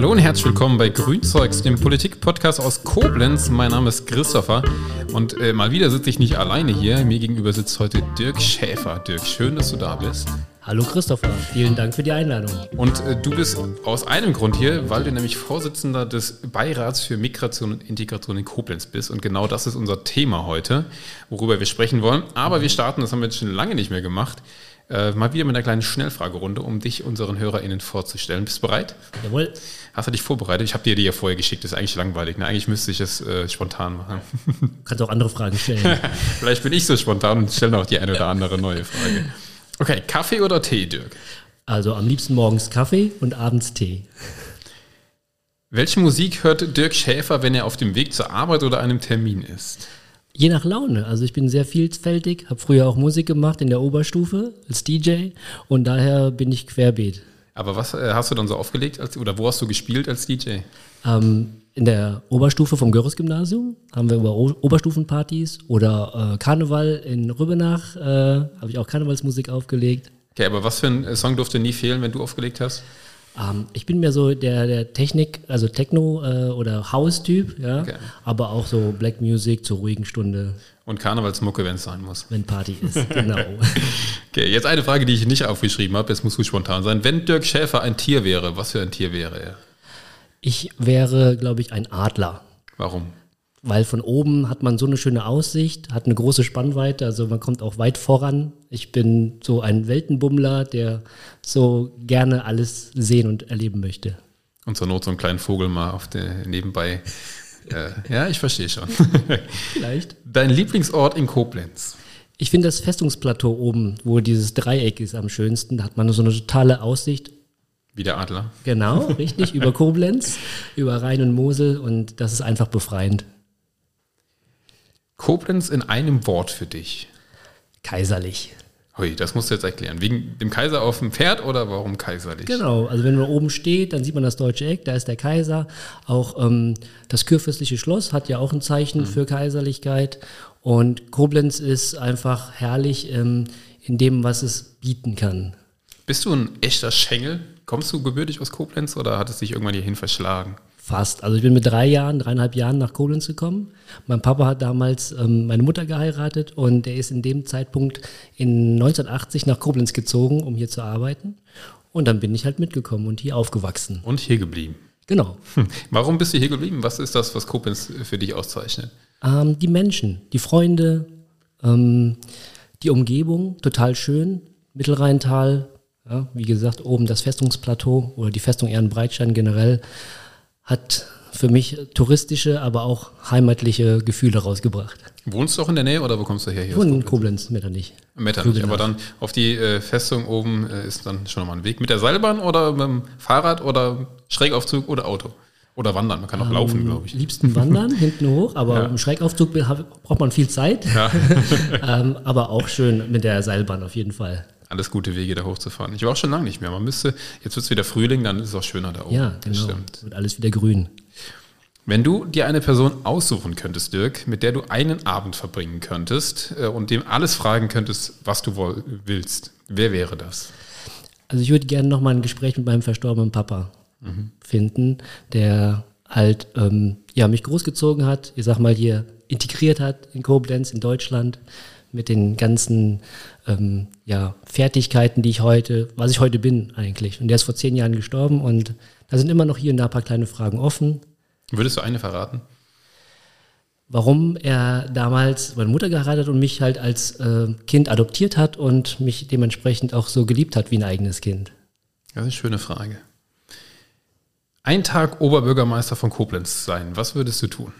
Hallo und herzlich willkommen bei Grünzeugs, dem Politik-Podcast aus Koblenz. Mein Name ist Christopher und äh, mal wieder sitze ich nicht alleine hier. Mir gegenüber sitzt heute Dirk Schäfer. Dirk, schön, dass du da bist. Hallo Christopher, vielen Dank für die Einladung. Und äh, du bist aus einem Grund hier, weil du nämlich Vorsitzender des Beirats für Migration und Integration in Koblenz bist. Und genau das ist unser Thema heute, worüber wir sprechen wollen. Aber wir starten, das haben wir jetzt schon lange nicht mehr gemacht, äh, mal wieder mit einer kleinen Schnellfragerunde, um dich unseren HörerInnen vorzustellen. Bist du bereit? Jawohl. Hast du dich vorbereitet? Ich habe dir die ja vorher geschickt, das ist eigentlich langweilig. Ne? Eigentlich müsste ich es äh, spontan machen. Du kannst auch andere Fragen stellen. Vielleicht bin ich so spontan und stelle noch die eine oder andere neue Frage. Okay, Kaffee oder Tee, Dirk? Also am liebsten morgens Kaffee und abends Tee. Welche Musik hört Dirk Schäfer, wenn er auf dem Weg zur Arbeit oder einem Termin ist? Je nach Laune. Also ich bin sehr vielfältig, habe früher auch Musik gemacht in der Oberstufe als DJ und daher bin ich querbeet. Aber was äh, hast du dann so aufgelegt als, oder wo hast du gespielt als DJ? Ähm, in der Oberstufe vom Görres-Gymnasium haben wir über o Oberstufenpartys oder äh, Karneval in Rübenach äh, habe ich auch Karnevalsmusik aufgelegt. Okay, aber was für ein Song durfte nie fehlen, wenn du aufgelegt hast? Ähm, ich bin mehr so der, der Technik, also Techno äh, oder House-Typ, ja. Okay. Aber auch so Black Music zur ruhigen Stunde. Und Karnevalsmucke, wenn es sein muss. Wenn Party ist, genau. okay, jetzt eine Frage, die ich nicht aufgeschrieben habe, jetzt musst du spontan sein. Wenn Dirk Schäfer ein Tier wäre, was für ein Tier wäre er? Ich wäre, glaube ich, ein Adler. Warum? Weil von oben hat man so eine schöne Aussicht, hat eine große Spannweite, also man kommt auch weit voran. Ich bin so ein Weltenbummler, der so gerne alles sehen und erleben möchte. Und zur Not so einen kleinen Vogel mal auf der nebenbei. äh, ja, ich verstehe schon. Vielleicht. Dein Lieblingsort in Koblenz? Ich finde das Festungsplateau oben, wo dieses Dreieck ist, am schönsten. Da hat man so eine totale Aussicht. Wie der Adler. Genau, richtig, über Koblenz, über Rhein und Mosel und das ist einfach befreiend. Koblenz in einem Wort für dich. Kaiserlich. Hui, das musst du jetzt erklären. Wegen dem Kaiser auf dem Pferd oder warum kaiserlich? Genau, also wenn man oben steht, dann sieht man das deutsche Eck, da ist der Kaiser. Auch ähm, das kurfürstliche Schloss hat ja auch ein Zeichen mhm. für Kaiserlichkeit. Und Koblenz ist einfach herrlich ähm, in dem, was es bieten kann. Bist du ein echter Schengel? Kommst du gebürtig aus Koblenz oder hat es dich irgendwann hierhin verschlagen? Fast. Also ich bin mit drei Jahren, dreieinhalb Jahren nach Koblenz gekommen. Mein Papa hat damals ähm, meine Mutter geheiratet und er ist in dem Zeitpunkt in 1980 nach Koblenz gezogen, um hier zu arbeiten. Und dann bin ich halt mitgekommen und hier aufgewachsen. Und hier geblieben. Genau. Hm. Warum bist du hier geblieben? Was ist das, was Koblenz für dich auszeichnet? Ähm, die Menschen, die Freunde, ähm, die Umgebung, total schön. Mittelrheintal, ja, wie gesagt, oben das Festungsplateau oder die Festung Ehrenbreitstein generell hat für mich touristische, aber auch heimatliche Gefühle rausgebracht. Wohnst du auch in der Nähe oder wo kommst du her? Hier Wohne in Koblenz, Metternich. Metternich, aber dann auf die äh, Festung oben äh, ist dann schon mal ein Weg. Mit der Seilbahn oder mit dem Fahrrad oder Schrägaufzug oder Auto? Oder wandern, man kann auch ähm, laufen, glaube ich. Liebsten wandern, hinten hoch, aber ja. im Schrägaufzug braucht man viel Zeit. Ja. ähm, aber auch schön mit der Seilbahn auf jeden Fall alles gute Wege da hochzufahren. Ich war auch schon lange nicht mehr. Man müsste, jetzt wird es wieder Frühling, dann ist es auch schöner da oben. Ja, genau. Stimmt. Wird alles wieder grün. Wenn du dir eine Person aussuchen könntest, Dirk, mit der du einen Abend verbringen könntest äh, und dem alles fragen könntest, was du willst, wer wäre das? Also ich würde gerne noch mal ein Gespräch mit meinem verstorbenen Papa mhm. finden, der halt ähm, ja, mich großgezogen hat, ich sag mal hier integriert hat in Koblenz, in Deutschland, mit den ganzen ähm, ja, Fertigkeiten, die ich heute, was ich heute bin eigentlich. Und der ist vor zehn Jahren gestorben und da sind immer noch hier und da ein paar kleine Fragen offen. Würdest du eine verraten? Warum er damals meine Mutter geheiratet und mich halt als äh, Kind adoptiert hat und mich dementsprechend auch so geliebt hat wie ein eigenes Kind. Das ist eine schöne Frage. Ein Tag Oberbürgermeister von Koblenz sein, was würdest du tun?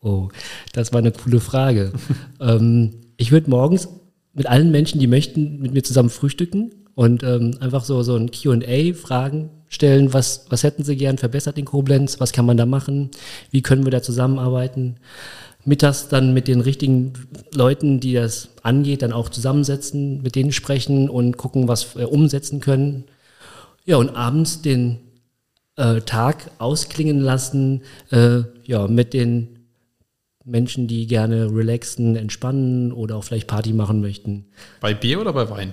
Oh, das war eine coole Frage. ähm, ich würde morgens mit allen Menschen, die möchten, mit mir zusammen frühstücken und ähm, einfach so, so ein QA-Fragen stellen. Was, was hätten Sie gern verbessert in Koblenz? Was kann man da machen? Wie können wir da zusammenarbeiten? Mittags dann mit den richtigen Leuten, die das angeht, dann auch zusammensetzen, mit denen sprechen und gucken, was wir umsetzen können. Ja, und abends den äh, Tag ausklingen lassen, äh, ja, mit den Menschen, die gerne relaxen, entspannen oder auch vielleicht Party machen möchten. Bei Bier oder bei Wein?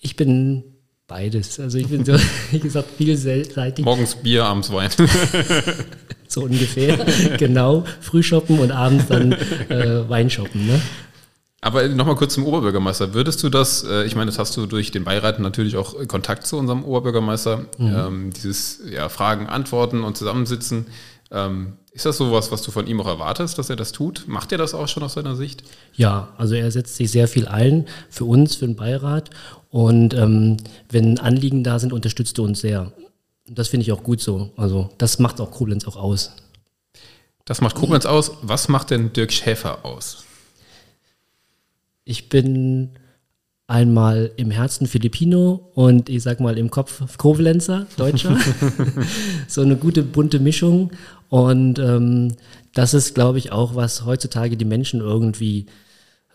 Ich bin Beides. Also ich bin so, wie gesagt, vielseitig. Morgens Bier, abends Wein. so ungefähr. genau. Früh shoppen und abends dann äh, Wein shoppen. Ne? Aber nochmal kurz zum Oberbürgermeister. Würdest du das, äh, ich meine, das hast du durch den Beirat natürlich auch Kontakt zu unserem Oberbürgermeister, mhm. ähm, dieses ja, Fragen, Antworten und Zusammensitzen. Ähm, ist das sowas, was du von ihm auch erwartest, dass er das tut? Macht er das auch schon aus seiner Sicht? Ja, also er setzt sich sehr viel ein für uns, für den Beirat. Und ähm, wenn Anliegen da sind, unterstützt er uns sehr. Das finde ich auch gut so. Also das macht auch Koblenz auch aus. Das macht Koblenz aus. Was macht denn Dirk Schäfer aus? Ich bin einmal im Herzen Filipino und ich sag mal im Kopf Koblenzer, Deutscher. so eine gute bunte Mischung. Und ähm, das ist, glaube ich, auch, was heutzutage die Menschen irgendwie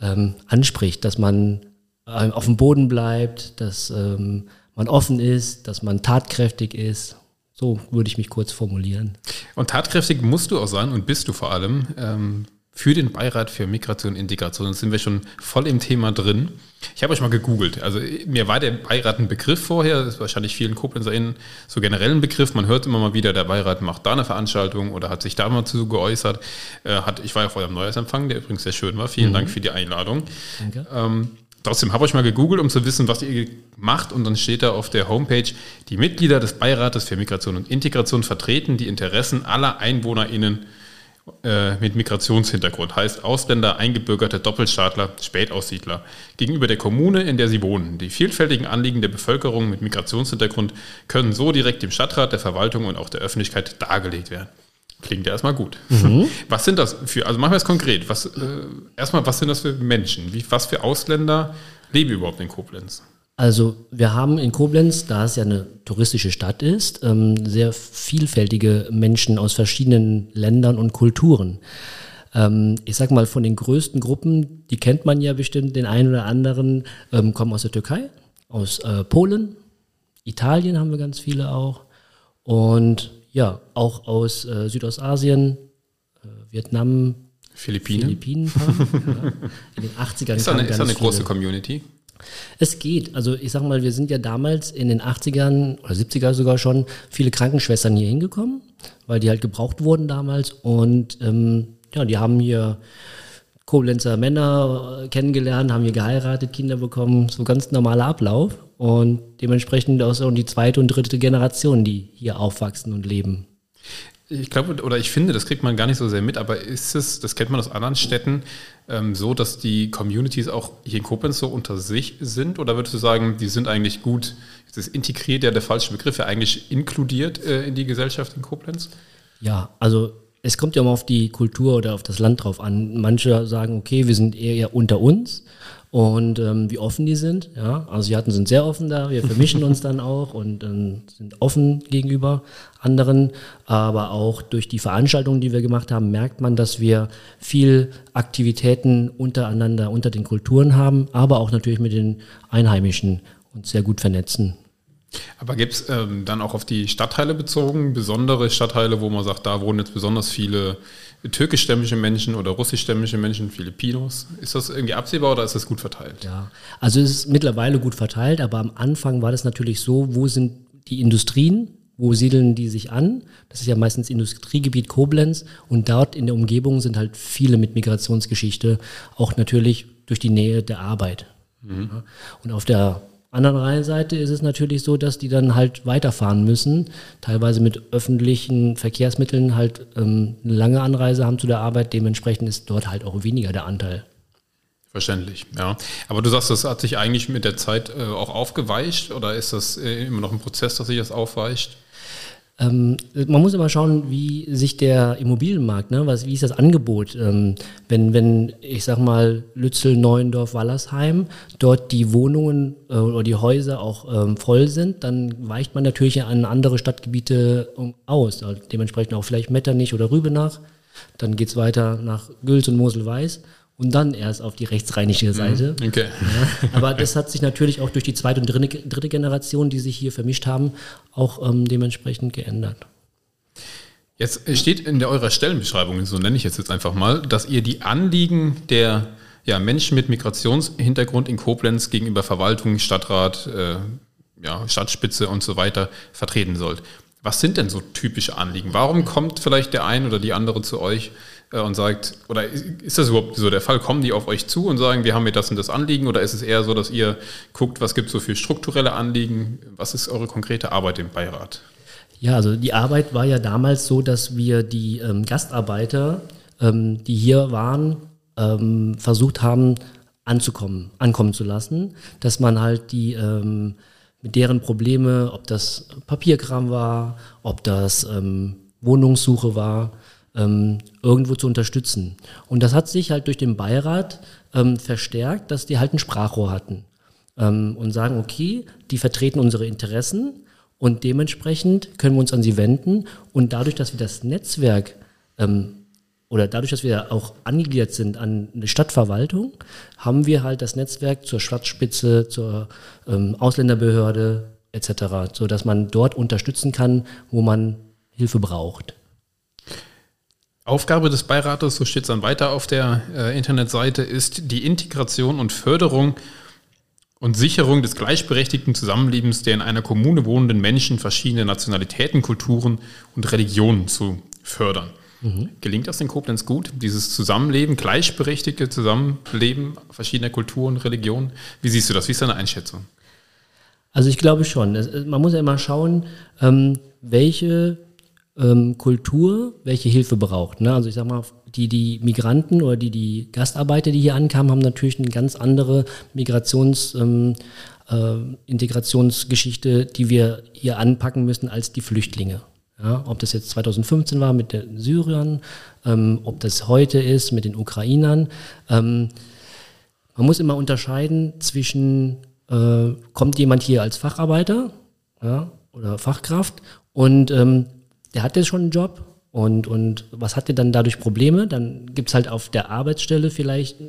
ähm, anspricht, dass man äh, auf dem Boden bleibt, dass ähm, man offen ist, dass man tatkräftig ist. So würde ich mich kurz formulieren. Und tatkräftig musst du auch sein und bist du vor allem. Ähm, für den Beirat für Migration und Integration. sind wir schon voll im Thema drin. Ich habe euch mal gegoogelt. Also mir war der Beirat ein Begriff vorher, das ist wahrscheinlich vielen KoblenzerInnen so generell ein Begriff. Man hört immer mal wieder, der Beirat macht da eine Veranstaltung oder hat sich da mal zu geäußert. Äh, hat, ich war ja vorher am Neujahrsempfang, der übrigens sehr schön war. Vielen mhm. Dank für die Einladung. Danke. Ähm, Trotzdem habe ich mal gegoogelt, um zu wissen, was ihr macht. Und dann steht da auf der Homepage, die Mitglieder des Beirates für Migration und Integration vertreten die Interessen aller EinwohnerInnen mit Migrationshintergrund, heißt Ausländer, Eingebürgerte, Doppelstaatler, Spätaussiedler, gegenüber der Kommune, in der sie wohnen. Die vielfältigen Anliegen der Bevölkerung mit Migrationshintergrund können so direkt dem Stadtrat, der Verwaltung und auch der Öffentlichkeit dargelegt werden. Klingt ja erstmal gut. Mhm. Was sind das für, also machen wir es konkret. Was, äh, erstmal, was sind das für Menschen? Wie, was für Ausländer leben überhaupt in Koblenz? Also wir haben in Koblenz, da es ja eine touristische Stadt ist, ähm, sehr vielfältige Menschen aus verschiedenen Ländern und Kulturen. Ähm, ich sag mal, von den größten Gruppen, die kennt man ja bestimmt, den einen oder anderen, ähm, kommen aus der Türkei, aus äh, Polen, Italien haben wir ganz viele auch und ja, auch aus äh, Südostasien, äh, Vietnam, Philippinen. Philippinen ja. In den 80ern. Ist da eine, ist eine große Community? Es geht. Also ich sag mal, wir sind ja damals in den 80ern oder 70er sogar schon viele Krankenschwestern hier hingekommen, weil die halt gebraucht wurden damals. Und ähm, ja, die haben hier Koblenzer Männer äh, kennengelernt, haben hier geheiratet, Kinder bekommen. So ganz normaler Ablauf. Und dementsprechend auch so die zweite und dritte Generation, die hier aufwachsen und leben. Ich glaube, oder ich finde, das kriegt man gar nicht so sehr mit, aber ist es, das kennt man aus anderen Städten, ähm, so, dass die Communities auch hier in Koblenz so unter sich sind? Oder würdest du sagen, die sind eigentlich gut, das integriert ja der falsche Begriff, ja eigentlich inkludiert äh, in die Gesellschaft in Koblenz? Ja, also es kommt ja immer auf die Kultur oder auf das Land drauf an. Manche sagen, okay, wir sind eher unter uns und ähm, wie offen die sind. Ja, also Asiaten sind sehr offen da, wir vermischen uns dann auch und ähm, sind offen gegenüber anderen. Aber auch durch die Veranstaltungen, die wir gemacht haben, merkt man, dass wir viel Aktivitäten untereinander, unter den Kulturen haben, aber auch natürlich mit den Einheimischen uns sehr gut vernetzen. Aber gibt es ähm, dann auch auf die Stadtteile bezogen besondere Stadtteile, wo man sagt, da wohnen jetzt besonders viele türkischstämmige Menschen oder russischstämmige Menschen, Filipinos? Ist das irgendwie absehbar oder ist das gut verteilt? Ja, also es ist mittlerweile gut verteilt, aber am Anfang war das natürlich so, wo sind die Industrien, wo siedeln die sich an? Das ist ja meistens Industriegebiet Koblenz und dort in der Umgebung sind halt viele mit Migrationsgeschichte, auch natürlich durch die Nähe der Arbeit. Mhm. Und auf der anderen Rheinseite ist es natürlich so, dass die dann halt weiterfahren müssen, teilweise mit öffentlichen Verkehrsmitteln halt ähm, eine lange Anreise haben zu der Arbeit. Dementsprechend ist dort halt auch weniger der Anteil. Verständlich, ja. Aber du sagst, das hat sich eigentlich mit der Zeit äh, auch aufgeweicht oder ist das äh, immer noch ein Prozess, dass sich das aufweicht? Ähm, man muss immer schauen, wie sich der Immobilienmarkt, ne, was, wie ist das Angebot? Ähm, wenn, wenn, ich sag mal, Lützel, Neuendorf, Wallersheim, dort die Wohnungen äh, oder die Häuser auch ähm, voll sind, dann weicht man natürlich an andere Stadtgebiete aus. Also dementsprechend auch vielleicht Metternich oder Rübenach. Dann geht's weiter nach Gülz und Mosel-Weiß und dann erst auf die rechtsrheinische mhm. Seite. Okay. Ja, aber das hat sich natürlich auch durch die zweite und dritte, dritte Generation, die sich hier vermischt haben, auch ähm, dementsprechend geändert. Jetzt steht in der eurer Stellenbeschreibung, so nenne ich es jetzt einfach mal, dass ihr die Anliegen der ja, Menschen mit Migrationshintergrund in Koblenz gegenüber Verwaltung, Stadtrat, äh, ja, Stadtspitze und so weiter vertreten sollt. Was sind denn so typische Anliegen? Warum kommt vielleicht der ein oder die andere zu euch und sagt, oder ist das überhaupt so der Fall? Kommen die auf euch zu und sagen, wir haben hier das und das Anliegen? Oder ist es eher so, dass ihr guckt, was gibt es so für strukturelle Anliegen? Was ist eure konkrete Arbeit im Beirat? Ja, also die Arbeit war ja damals so, dass wir die ähm, Gastarbeiter, ähm, die hier waren, ähm, versucht haben anzukommen, ankommen zu lassen, dass man halt die ähm, mit deren Probleme, ob das Papierkram war, ob das ähm, Wohnungssuche war, ähm, irgendwo zu unterstützen. Und das hat sich halt durch den Beirat ähm, verstärkt, dass die halt ein Sprachrohr hatten ähm, und sagen, okay, die vertreten unsere Interessen und dementsprechend können wir uns an sie wenden und dadurch, dass wir das Netzwerk ähm, oder dadurch, dass wir auch angegliedert sind an eine Stadtverwaltung, haben wir halt das Netzwerk zur Stadtspitze, zur ähm, Ausländerbehörde etc., so dass man dort unterstützen kann, wo man Hilfe braucht. Aufgabe des Beirates, so steht es dann weiter auf der äh, Internetseite, ist die Integration und Förderung und Sicherung des gleichberechtigten Zusammenlebens der in einer Kommune wohnenden Menschen verschiedener Nationalitäten, Kulturen und Religionen zu fördern. Mhm. Gelingt das in Koblenz gut, dieses Zusammenleben, gleichberechtigte Zusammenleben verschiedener Kulturen, Religionen? Wie siehst du das? Wie ist deine Einschätzung? Also ich glaube schon. Man muss ja immer schauen, ähm, welche ähm, Kultur welche Hilfe braucht. Ne? Also ich sage mal, die, die Migranten oder die, die Gastarbeiter, die hier ankamen, haben natürlich eine ganz andere Migrations- ähm, äh, Integrationsgeschichte, die wir hier anpacken müssen als die Flüchtlinge. Ja, ob das jetzt 2015 war mit den Syrern, ähm, ob das heute ist mit den Ukrainern. Ähm, man muss immer unterscheiden zwischen, äh, kommt jemand hier als Facharbeiter ja, oder Fachkraft und ähm, der hat jetzt schon einen Job und, und was hat der dann dadurch Probleme? Dann gibt es halt auf der Arbeitsstelle vielleicht äh,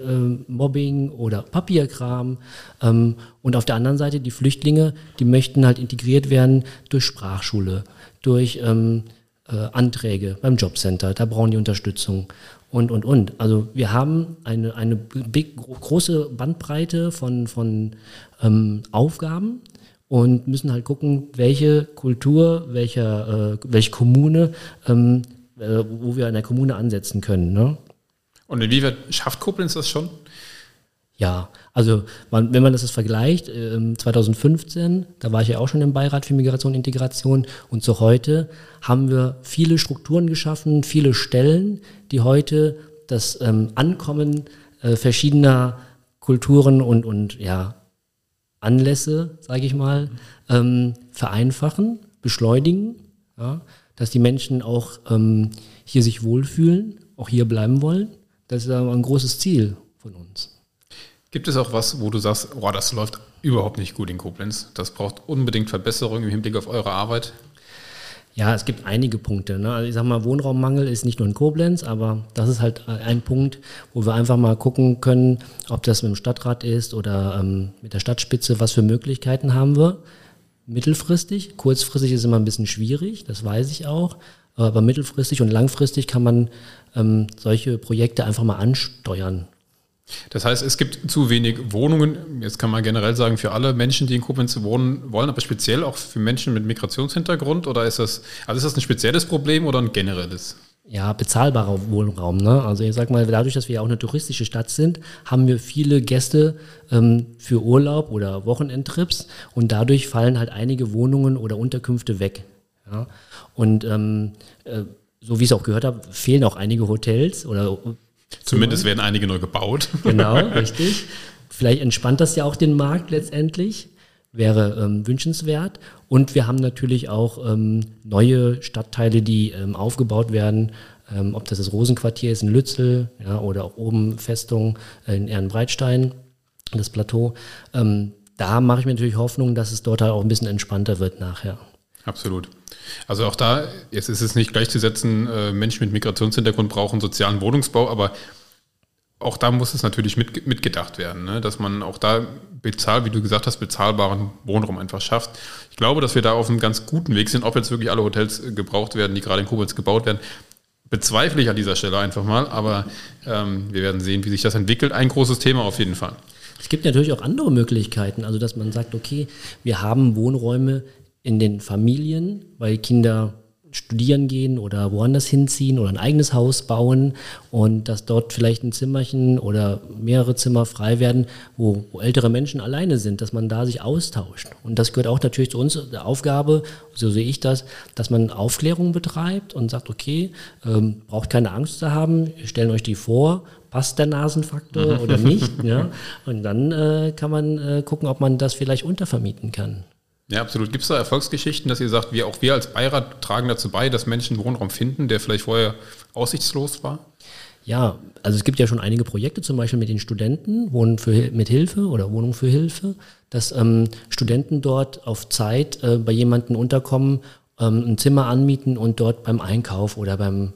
Mobbing oder Papierkram. Ähm, und auf der anderen Seite die Flüchtlinge, die möchten halt integriert werden durch Sprachschule durch ähm, äh, Anträge beim Jobcenter, da brauchen die Unterstützung und, und, und. Also wir haben eine, eine big, große Bandbreite von, von ähm, Aufgaben und müssen halt gucken, welche Kultur, welcher, äh, welche Kommune, ähm, äh, wo wir in der Kommune ansetzen können. Ne? Und inwieweit schafft Koblenz das schon? Ja, also man, wenn man das vergleicht, äh, 2015, da war ich ja auch schon im Beirat für Migration und Integration und zu heute haben wir viele Strukturen geschaffen, viele Stellen, die heute das ähm, Ankommen äh, verschiedener Kulturen und, und ja, Anlässe, sage ich mal, ähm, vereinfachen, beschleunigen, ja, dass die Menschen auch ähm, hier sich wohlfühlen, auch hier bleiben wollen. Das ist ein großes Ziel von uns. Gibt es auch was, wo du sagst, oh, das läuft überhaupt nicht gut in Koblenz? Das braucht unbedingt Verbesserung im Hinblick auf eure Arbeit? Ja, es gibt einige Punkte. Ne? Also ich sag mal, Wohnraummangel ist nicht nur in Koblenz, aber das ist halt ein Punkt, wo wir einfach mal gucken können, ob das mit dem Stadtrat ist oder ähm, mit der Stadtspitze, was für Möglichkeiten haben wir. Mittelfristig, kurzfristig ist immer ein bisschen schwierig, das weiß ich auch. Aber mittelfristig und langfristig kann man ähm, solche Projekte einfach mal ansteuern. Das heißt, es gibt zu wenig Wohnungen, jetzt kann man generell sagen, für alle Menschen, die in Koblenz wohnen wollen, aber speziell auch für Menschen mit Migrationshintergrund oder ist das, also ist das ein spezielles Problem oder ein generelles? Ja, bezahlbarer Wohnraum. Ne? Also ich sag mal, dadurch, dass wir ja auch eine touristische Stadt sind, haben wir viele Gäste ähm, für Urlaub oder Wochenendtrips und dadurch fallen halt einige Wohnungen oder Unterkünfte weg. Ja? Und ähm, äh, so wie ich es auch gehört habe, fehlen auch einige Hotels oder Zumindest werden einige neu gebaut. Genau, richtig. Vielleicht entspannt das ja auch den Markt letztendlich. Wäre ähm, wünschenswert. Und wir haben natürlich auch ähm, neue Stadtteile, die ähm, aufgebaut werden. Ähm, ob das das Rosenquartier ist in Lützel ja, oder auch oben Festung in Ehrenbreitstein, das Plateau. Ähm, da mache ich mir natürlich Hoffnung, dass es dort halt auch ein bisschen entspannter wird nachher. Absolut. Also auch da, jetzt ist es nicht gleichzusetzen, äh, Menschen mit Migrationshintergrund brauchen sozialen Wohnungsbau, aber auch da muss es natürlich mit, mitgedacht werden, ne? dass man auch da bezahlt, wie du gesagt hast, bezahlbaren Wohnraum einfach schafft. Ich glaube, dass wir da auf einem ganz guten Weg sind. Ob jetzt wirklich alle Hotels äh, gebraucht werden, die gerade in Koblenz gebaut werden, bezweifle ich an dieser Stelle einfach mal. Aber ähm, wir werden sehen, wie sich das entwickelt. Ein großes Thema auf jeden Fall. Es gibt natürlich auch andere Möglichkeiten, also dass man sagt, okay, wir haben Wohnräume in den Familien, weil Kinder studieren gehen oder woanders hinziehen oder ein eigenes Haus bauen und dass dort vielleicht ein Zimmerchen oder mehrere Zimmer frei werden, wo, wo, ältere Menschen alleine sind, dass man da sich austauscht. Und das gehört auch natürlich zu uns der Aufgabe, so sehe ich das, dass man Aufklärung betreibt und sagt, okay, ähm, braucht keine Angst zu haben, stellen euch die vor, passt der Nasenfaktor oder nicht. ja? Und dann äh, kann man äh, gucken, ob man das vielleicht untervermieten kann. Ja, absolut. Gibt es da Erfolgsgeschichten, dass ihr sagt, wir, auch wir als Beirat tragen dazu bei, dass Menschen Wohnraum finden, der vielleicht vorher aussichtslos war? Ja, also es gibt ja schon einige Projekte, zum Beispiel mit den Studenten, Wohnen für, mit Hilfe oder Wohnung für Hilfe, dass ähm, Studenten dort auf Zeit äh, bei jemandem unterkommen, ähm, ein Zimmer anmieten und dort beim Einkauf oder beim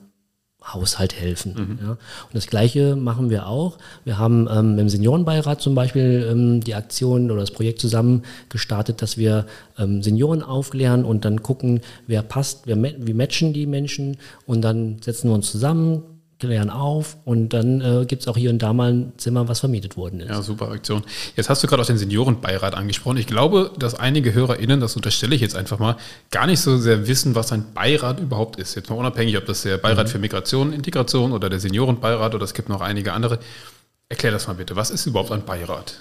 Haushalt helfen. Mhm. Ja. Und das Gleiche machen wir auch. Wir haben ähm, im Seniorenbeirat zum Beispiel ähm, die Aktion oder das Projekt zusammen gestartet, dass wir ähm, Senioren aufklären und dann gucken, wer passt, wer, wie matchen die Menschen und dann setzen wir uns zusammen, klären auf und dann äh, gibt es auch hier und da mal ein Zimmer, was vermietet worden ist. Ja, super Aktion. Jetzt hast du gerade auch den Seniorenbeirat angesprochen. Ich glaube, dass einige HörerInnen, das unterstelle ich jetzt einfach mal, gar nicht so sehr wissen, was ein Beirat überhaupt ist. Jetzt mal unabhängig, ob das der Beirat mhm. für Migration, Integration oder der Seniorenbeirat oder es gibt noch einige andere. Erklär das mal bitte. Was ist überhaupt ein Beirat?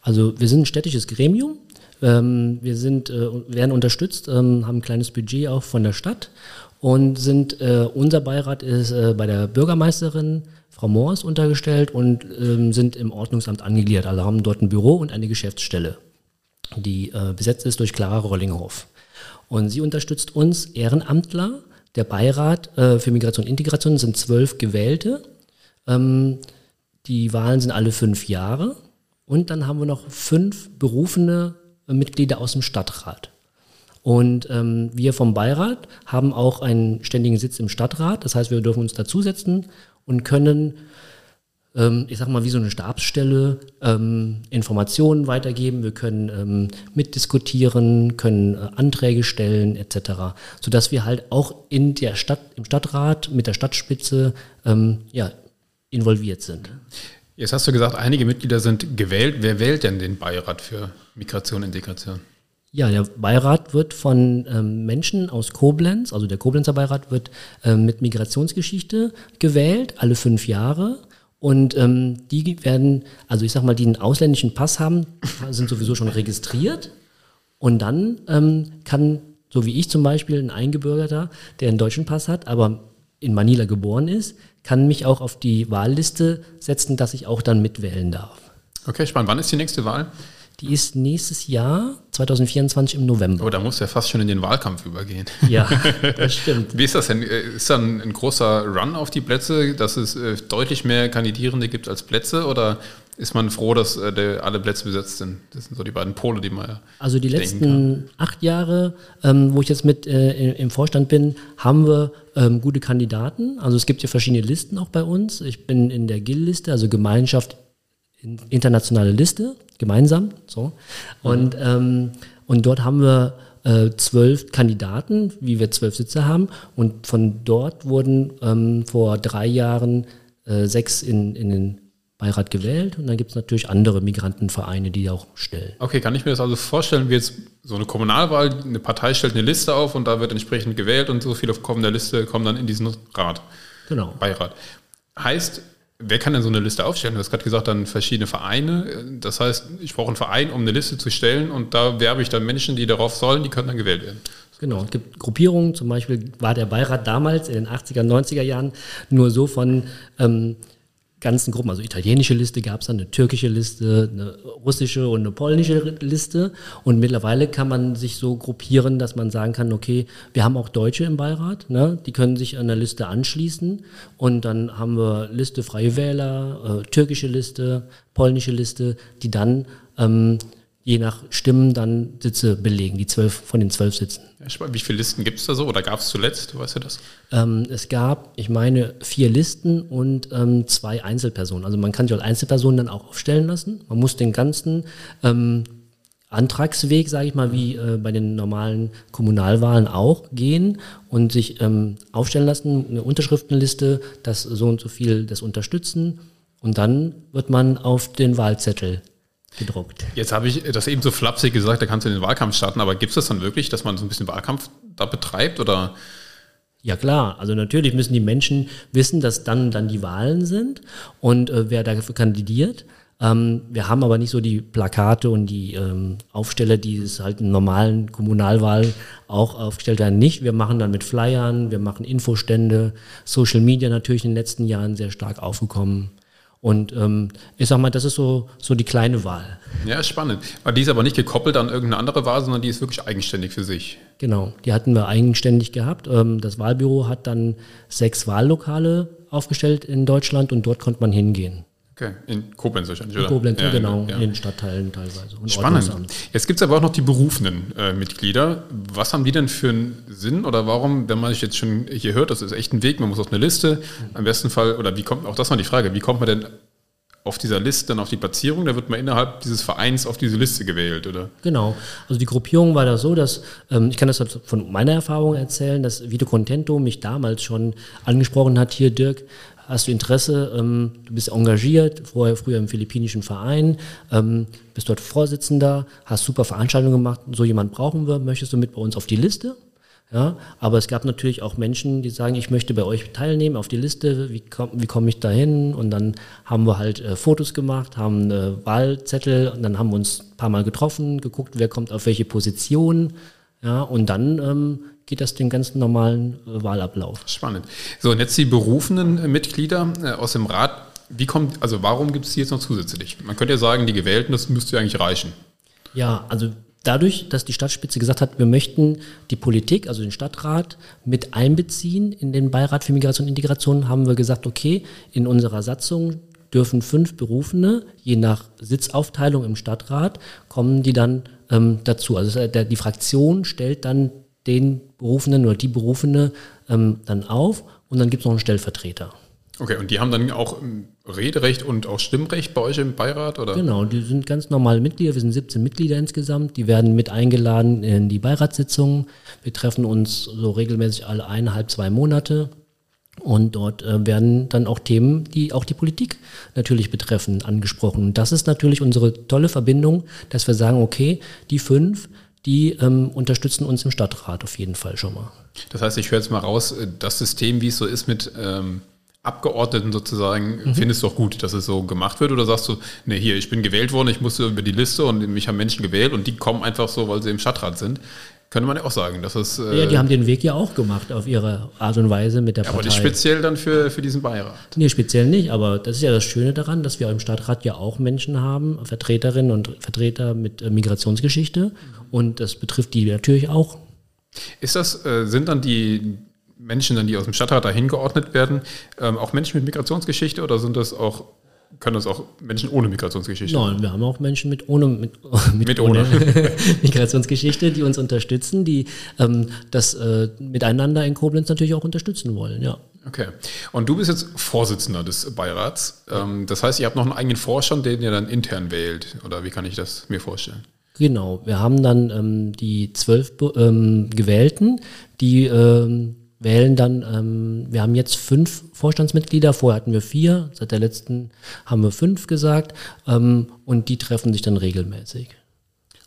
Also wir sind ein städtisches Gremium. Ähm, wir sind, äh, werden unterstützt, ähm, haben ein kleines Budget auch von der Stadt und sind, äh, unser Beirat ist äh, bei der Bürgermeisterin Frau Moors untergestellt und ähm, sind im Ordnungsamt angegliedert. Also haben dort ein Büro und eine Geschäftsstelle, die äh, besetzt ist durch Clara Rollinghoff. Und sie unterstützt uns Ehrenamtler. Der Beirat äh, für Migration und Integration sind zwölf Gewählte. Ähm, die Wahlen sind alle fünf Jahre. Und dann haben wir noch fünf berufene Mitglieder aus dem Stadtrat. Und ähm, wir vom Beirat haben auch einen ständigen Sitz im Stadtrat. Das heißt, wir dürfen uns dazusetzen und können, ähm, ich sag mal, wie so eine Stabsstelle ähm, Informationen weitergeben. Wir können ähm, mitdiskutieren, können äh, Anträge stellen etc., sodass wir halt auch in der Stadt, im Stadtrat mit der Stadtspitze ähm, ja, involviert sind. Jetzt hast du gesagt, einige Mitglieder sind gewählt. Wer wählt denn den Beirat für Migration und Integration? Ja, der Beirat wird von ähm, Menschen aus Koblenz, also der Koblenzer Beirat wird ähm, mit Migrationsgeschichte gewählt, alle fünf Jahre. Und ähm, die werden, also ich sag mal, die einen ausländischen Pass haben, sind sowieso schon registriert. Und dann ähm, kann, so wie ich zum Beispiel, ein Eingebürgerter, der einen deutschen Pass hat, aber in Manila geboren ist, kann mich auch auf die Wahlliste setzen, dass ich auch dann mitwählen darf. Okay, spannend. Wann ist die nächste Wahl? Die ist nächstes Jahr, 2024 im November. Oh, da muss ja fast schon in den Wahlkampf übergehen. Ja, das stimmt. Wie ist das denn? Ist dann ein großer Run auf die Plätze, dass es äh, deutlich mehr Kandidierende gibt als Plätze oder ist man froh, dass äh, alle Plätze besetzt sind? Das sind so die beiden Pole, die man ja Also die letzten acht Jahre, ähm, wo ich jetzt mit äh, im Vorstand bin, haben wir ähm, gute Kandidaten. Also es gibt ja verschiedene Listen auch bei uns. Ich bin in der GIL-Liste, also Gemeinschaft internationale Liste gemeinsam. So. Und, mhm. ähm, und dort haben wir äh, zwölf Kandidaten, wie wir zwölf Sitze haben. Und von dort wurden ähm, vor drei Jahren äh, sechs in, in den Beirat gewählt. Und dann gibt es natürlich andere Migrantenvereine, die auch stellen. Okay, kann ich mir das also vorstellen, wie jetzt so eine Kommunalwahl, eine Partei stellt eine Liste auf und da wird entsprechend gewählt und so viele auf der Liste kommen dann in diesen Rat. Genau. Beirat. Heißt, Wer kann denn so eine Liste aufstellen? Du hast gerade gesagt, dann verschiedene Vereine. Das heißt, ich brauche einen Verein, um eine Liste zu stellen und da werbe ich dann Menschen, die darauf sollen, die können dann gewählt werden. Genau, es gibt Gruppierungen, zum Beispiel war der Beirat damals in den 80er, 90er Jahren nur so von ähm, ganzen Gruppen, also italienische Liste gab es dann, eine türkische Liste, eine russische und eine polnische Liste. Und mittlerweile kann man sich so gruppieren, dass man sagen kann, okay, wir haben auch Deutsche im Beirat, ne? die können sich an der Liste anschließen. Und dann haben wir Liste Freie Wähler, äh, türkische Liste, polnische Liste, die dann ähm, je nach Stimmen dann Sitze belegen, die zwölf von den zwölf Sitzen. Wie viele Listen gibt es da so oder gab es zuletzt? Weißt du das? Ähm, es gab, ich meine, vier Listen und ähm, zwei Einzelpersonen. Also man kann sich als Einzelperson dann auch aufstellen lassen. Man muss den ganzen ähm, Antragsweg, sage ich mal, wie äh, bei den normalen Kommunalwahlen auch gehen und sich ähm, aufstellen lassen, eine Unterschriftenliste, dass so und so viel das unterstützen und dann wird man auf den Wahlzettel gedruckt. Jetzt habe ich das eben so flapsig gesagt, da kannst du in den Wahlkampf starten, aber gibt es das dann wirklich, dass man so ein bisschen Wahlkampf da betreibt oder? Ja klar, also natürlich müssen die Menschen wissen, dass dann dann die Wahlen sind und äh, wer dafür kandidiert. Ähm, wir haben aber nicht so die Plakate und die ähm, Aufsteller, die es halt in normalen Kommunalwahlen auch aufgestellt werden, nicht. Wir machen dann mit Flyern, wir machen Infostände, Social Media natürlich in den letzten Jahren sehr stark aufgekommen. Und ähm, ich sag mal, das ist so, so die kleine Wahl. Ja, spannend. Weil die ist aber nicht gekoppelt an irgendeine andere Wahl, sondern die ist wirklich eigenständig für sich. Genau, die hatten wir eigenständig gehabt. Ähm, das Wahlbüro hat dann sechs Wahllokale aufgestellt in Deutschland und dort konnte man hingehen. Okay, in Koblenz wahrscheinlich, oder? In Koblenz, ja, genau, ja. in den Stadtteilen teilweise. Spannend. Jetzt gibt es aber auch noch die berufenen äh, Mitglieder. Was haben die denn für einen Sinn oder warum, wenn man sich jetzt schon hier hört, das ist echt ein Weg, man muss auf eine Liste, am besten Fall, oder wie kommt, auch das war die Frage, wie kommt man denn auf dieser Liste dann auf die Platzierung, da wird man innerhalb dieses Vereins auf diese Liste gewählt, oder? Genau. Also die Gruppierung war da so, dass, ähm, ich kann das halt von meiner Erfahrung erzählen, dass Vito Contento mich damals schon angesprochen hat, hier Dirk, hast du Interesse, ähm, du bist engagiert, vorher früher im philippinischen Verein, ähm, bist dort Vorsitzender, hast super Veranstaltungen gemacht, so jemand brauchen wir, möchtest du mit bei uns auf die Liste? Ja, aber es gab natürlich auch Menschen, die sagen, ich möchte bei euch teilnehmen auf die Liste, wie komme wie komm ich da hin? Und dann haben wir halt äh, Fotos gemacht, haben äh, Wahlzettel und dann haben wir uns ein paar Mal getroffen, geguckt, wer kommt auf welche Position. Ja, und dann ähm, geht das den ganz normalen äh, Wahlablauf. Spannend. So, und jetzt die berufenen äh, Mitglieder äh, aus dem Rat. Wie kommt, also warum gibt es die jetzt noch zusätzlich? Man könnte ja sagen, die Gewählten, das müsste ja eigentlich reichen. Ja, also dadurch, dass die Stadtspitze gesagt hat, wir möchten die Politik, also den Stadtrat, mit einbeziehen in den Beirat für Migration und Integration, haben wir gesagt, okay, in unserer Satzung dürfen fünf Berufene, je nach Sitzaufteilung im Stadtrat, kommen die dann ähm, dazu. Also die Fraktion stellt dann den Berufenen oder die Berufene ähm, dann auf und dann gibt es noch einen Stellvertreter. Okay, und die haben dann auch Rederecht und auch Stimmrecht bei euch im Beirat, oder? Genau, die sind ganz normale Mitglieder. Wir sind 17 Mitglieder insgesamt. Die werden mit eingeladen in die Beiratssitzungen. Wir treffen uns so regelmäßig alle eineinhalb, zwei Monate. Und dort äh, werden dann auch Themen, die auch die Politik natürlich betreffen, angesprochen. Und das ist natürlich unsere tolle Verbindung, dass wir sagen, okay, die fünf, die ähm, unterstützen uns im Stadtrat auf jeden Fall schon mal. Das heißt, ich höre jetzt mal raus, äh, das System, wie es so ist mit ähm, Abgeordneten sozusagen, mhm. findest du auch gut, dass es so gemacht wird? Oder sagst du, nee, hier, ich bin gewählt worden, ich musste über die Liste und mich haben Menschen gewählt und die kommen einfach so, weil sie im Stadtrat sind? Könnte man ja auch sagen, dass es. Äh ja, die haben den Weg ja auch gemacht auf ihre Art und Weise mit der ja, Partei. Aber nicht speziell dann für, für diesen Beirat? Nee, speziell nicht. Aber das ist ja das Schöne daran, dass wir im Stadtrat ja auch Menschen haben, Vertreterinnen und Vertreter mit äh, Migrationsgeschichte. Und das betrifft die natürlich auch. Ist das, äh, sind dann die Menschen, dann, die aus dem Stadtrat dahin geordnet werden, ähm, auch Menschen mit Migrationsgeschichte oder sind das auch können das auch Menschen ohne Migrationsgeschichte? Nein, wir haben auch Menschen mit ohne, mit, mit, mit ohne, ohne. Migrationsgeschichte, die uns unterstützen, die ähm, das äh, miteinander in Koblenz natürlich auch unterstützen wollen, ja. Okay. Und du bist jetzt Vorsitzender des Beirats. Ähm, das heißt, ihr habt noch einen eigenen Vorstand, den ihr dann intern wählt. Oder wie kann ich das mir vorstellen? Genau. Wir haben dann ähm, die zwölf ähm, Gewählten, die ähm, wählen dann, ähm, wir haben jetzt fünf Vorstandsmitglieder, vorher hatten wir vier, seit der letzten haben wir fünf gesagt ähm, und die treffen sich dann regelmäßig.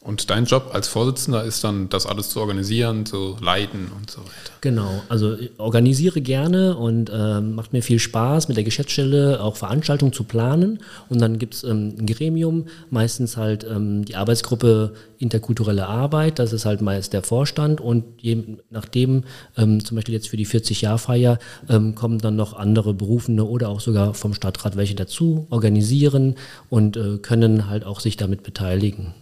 Und dein Job als Vorsitzender ist dann, das alles zu organisieren, zu leiten und so weiter. Genau, also ich organisiere gerne und äh, macht mir viel Spaß, mit der Geschäftsstelle auch Veranstaltungen zu planen. Und dann gibt es ähm, ein Gremium, meistens halt ähm, die Arbeitsgruppe interkulturelle Arbeit, das ist halt meist der Vorstand. Und je nachdem, ähm, zum Beispiel jetzt für die 40-Jahr-Feier, ähm, kommen dann noch andere Berufene oder auch sogar vom Stadtrat welche dazu, organisieren und äh, können halt auch sich damit beteiligen.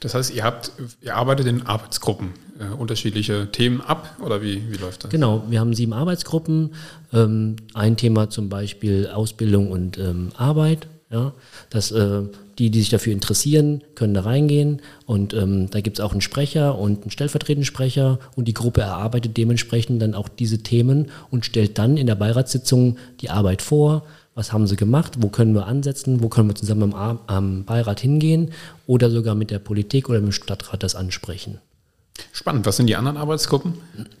Das heißt, ihr habt, ihr arbeitet in Arbeitsgruppen, äh, unterschiedliche Themen ab oder wie, wie läuft das? Genau, wir haben sieben Arbeitsgruppen. Ähm, ein Thema zum Beispiel Ausbildung und ähm, Arbeit. Ja, dass äh, die, die sich dafür interessieren, können da reingehen und ähm, da gibt es auch einen Sprecher und einen stellvertretenden Sprecher und die Gruppe erarbeitet dementsprechend dann auch diese Themen und stellt dann in der Beiratssitzung die Arbeit vor was haben sie gemacht, wo können wir ansetzen, wo können wir zusammen am, am Beirat hingehen oder sogar mit der Politik oder mit dem Stadtrat das ansprechen. Spannend. Was sind die anderen Arbeitsgruppen?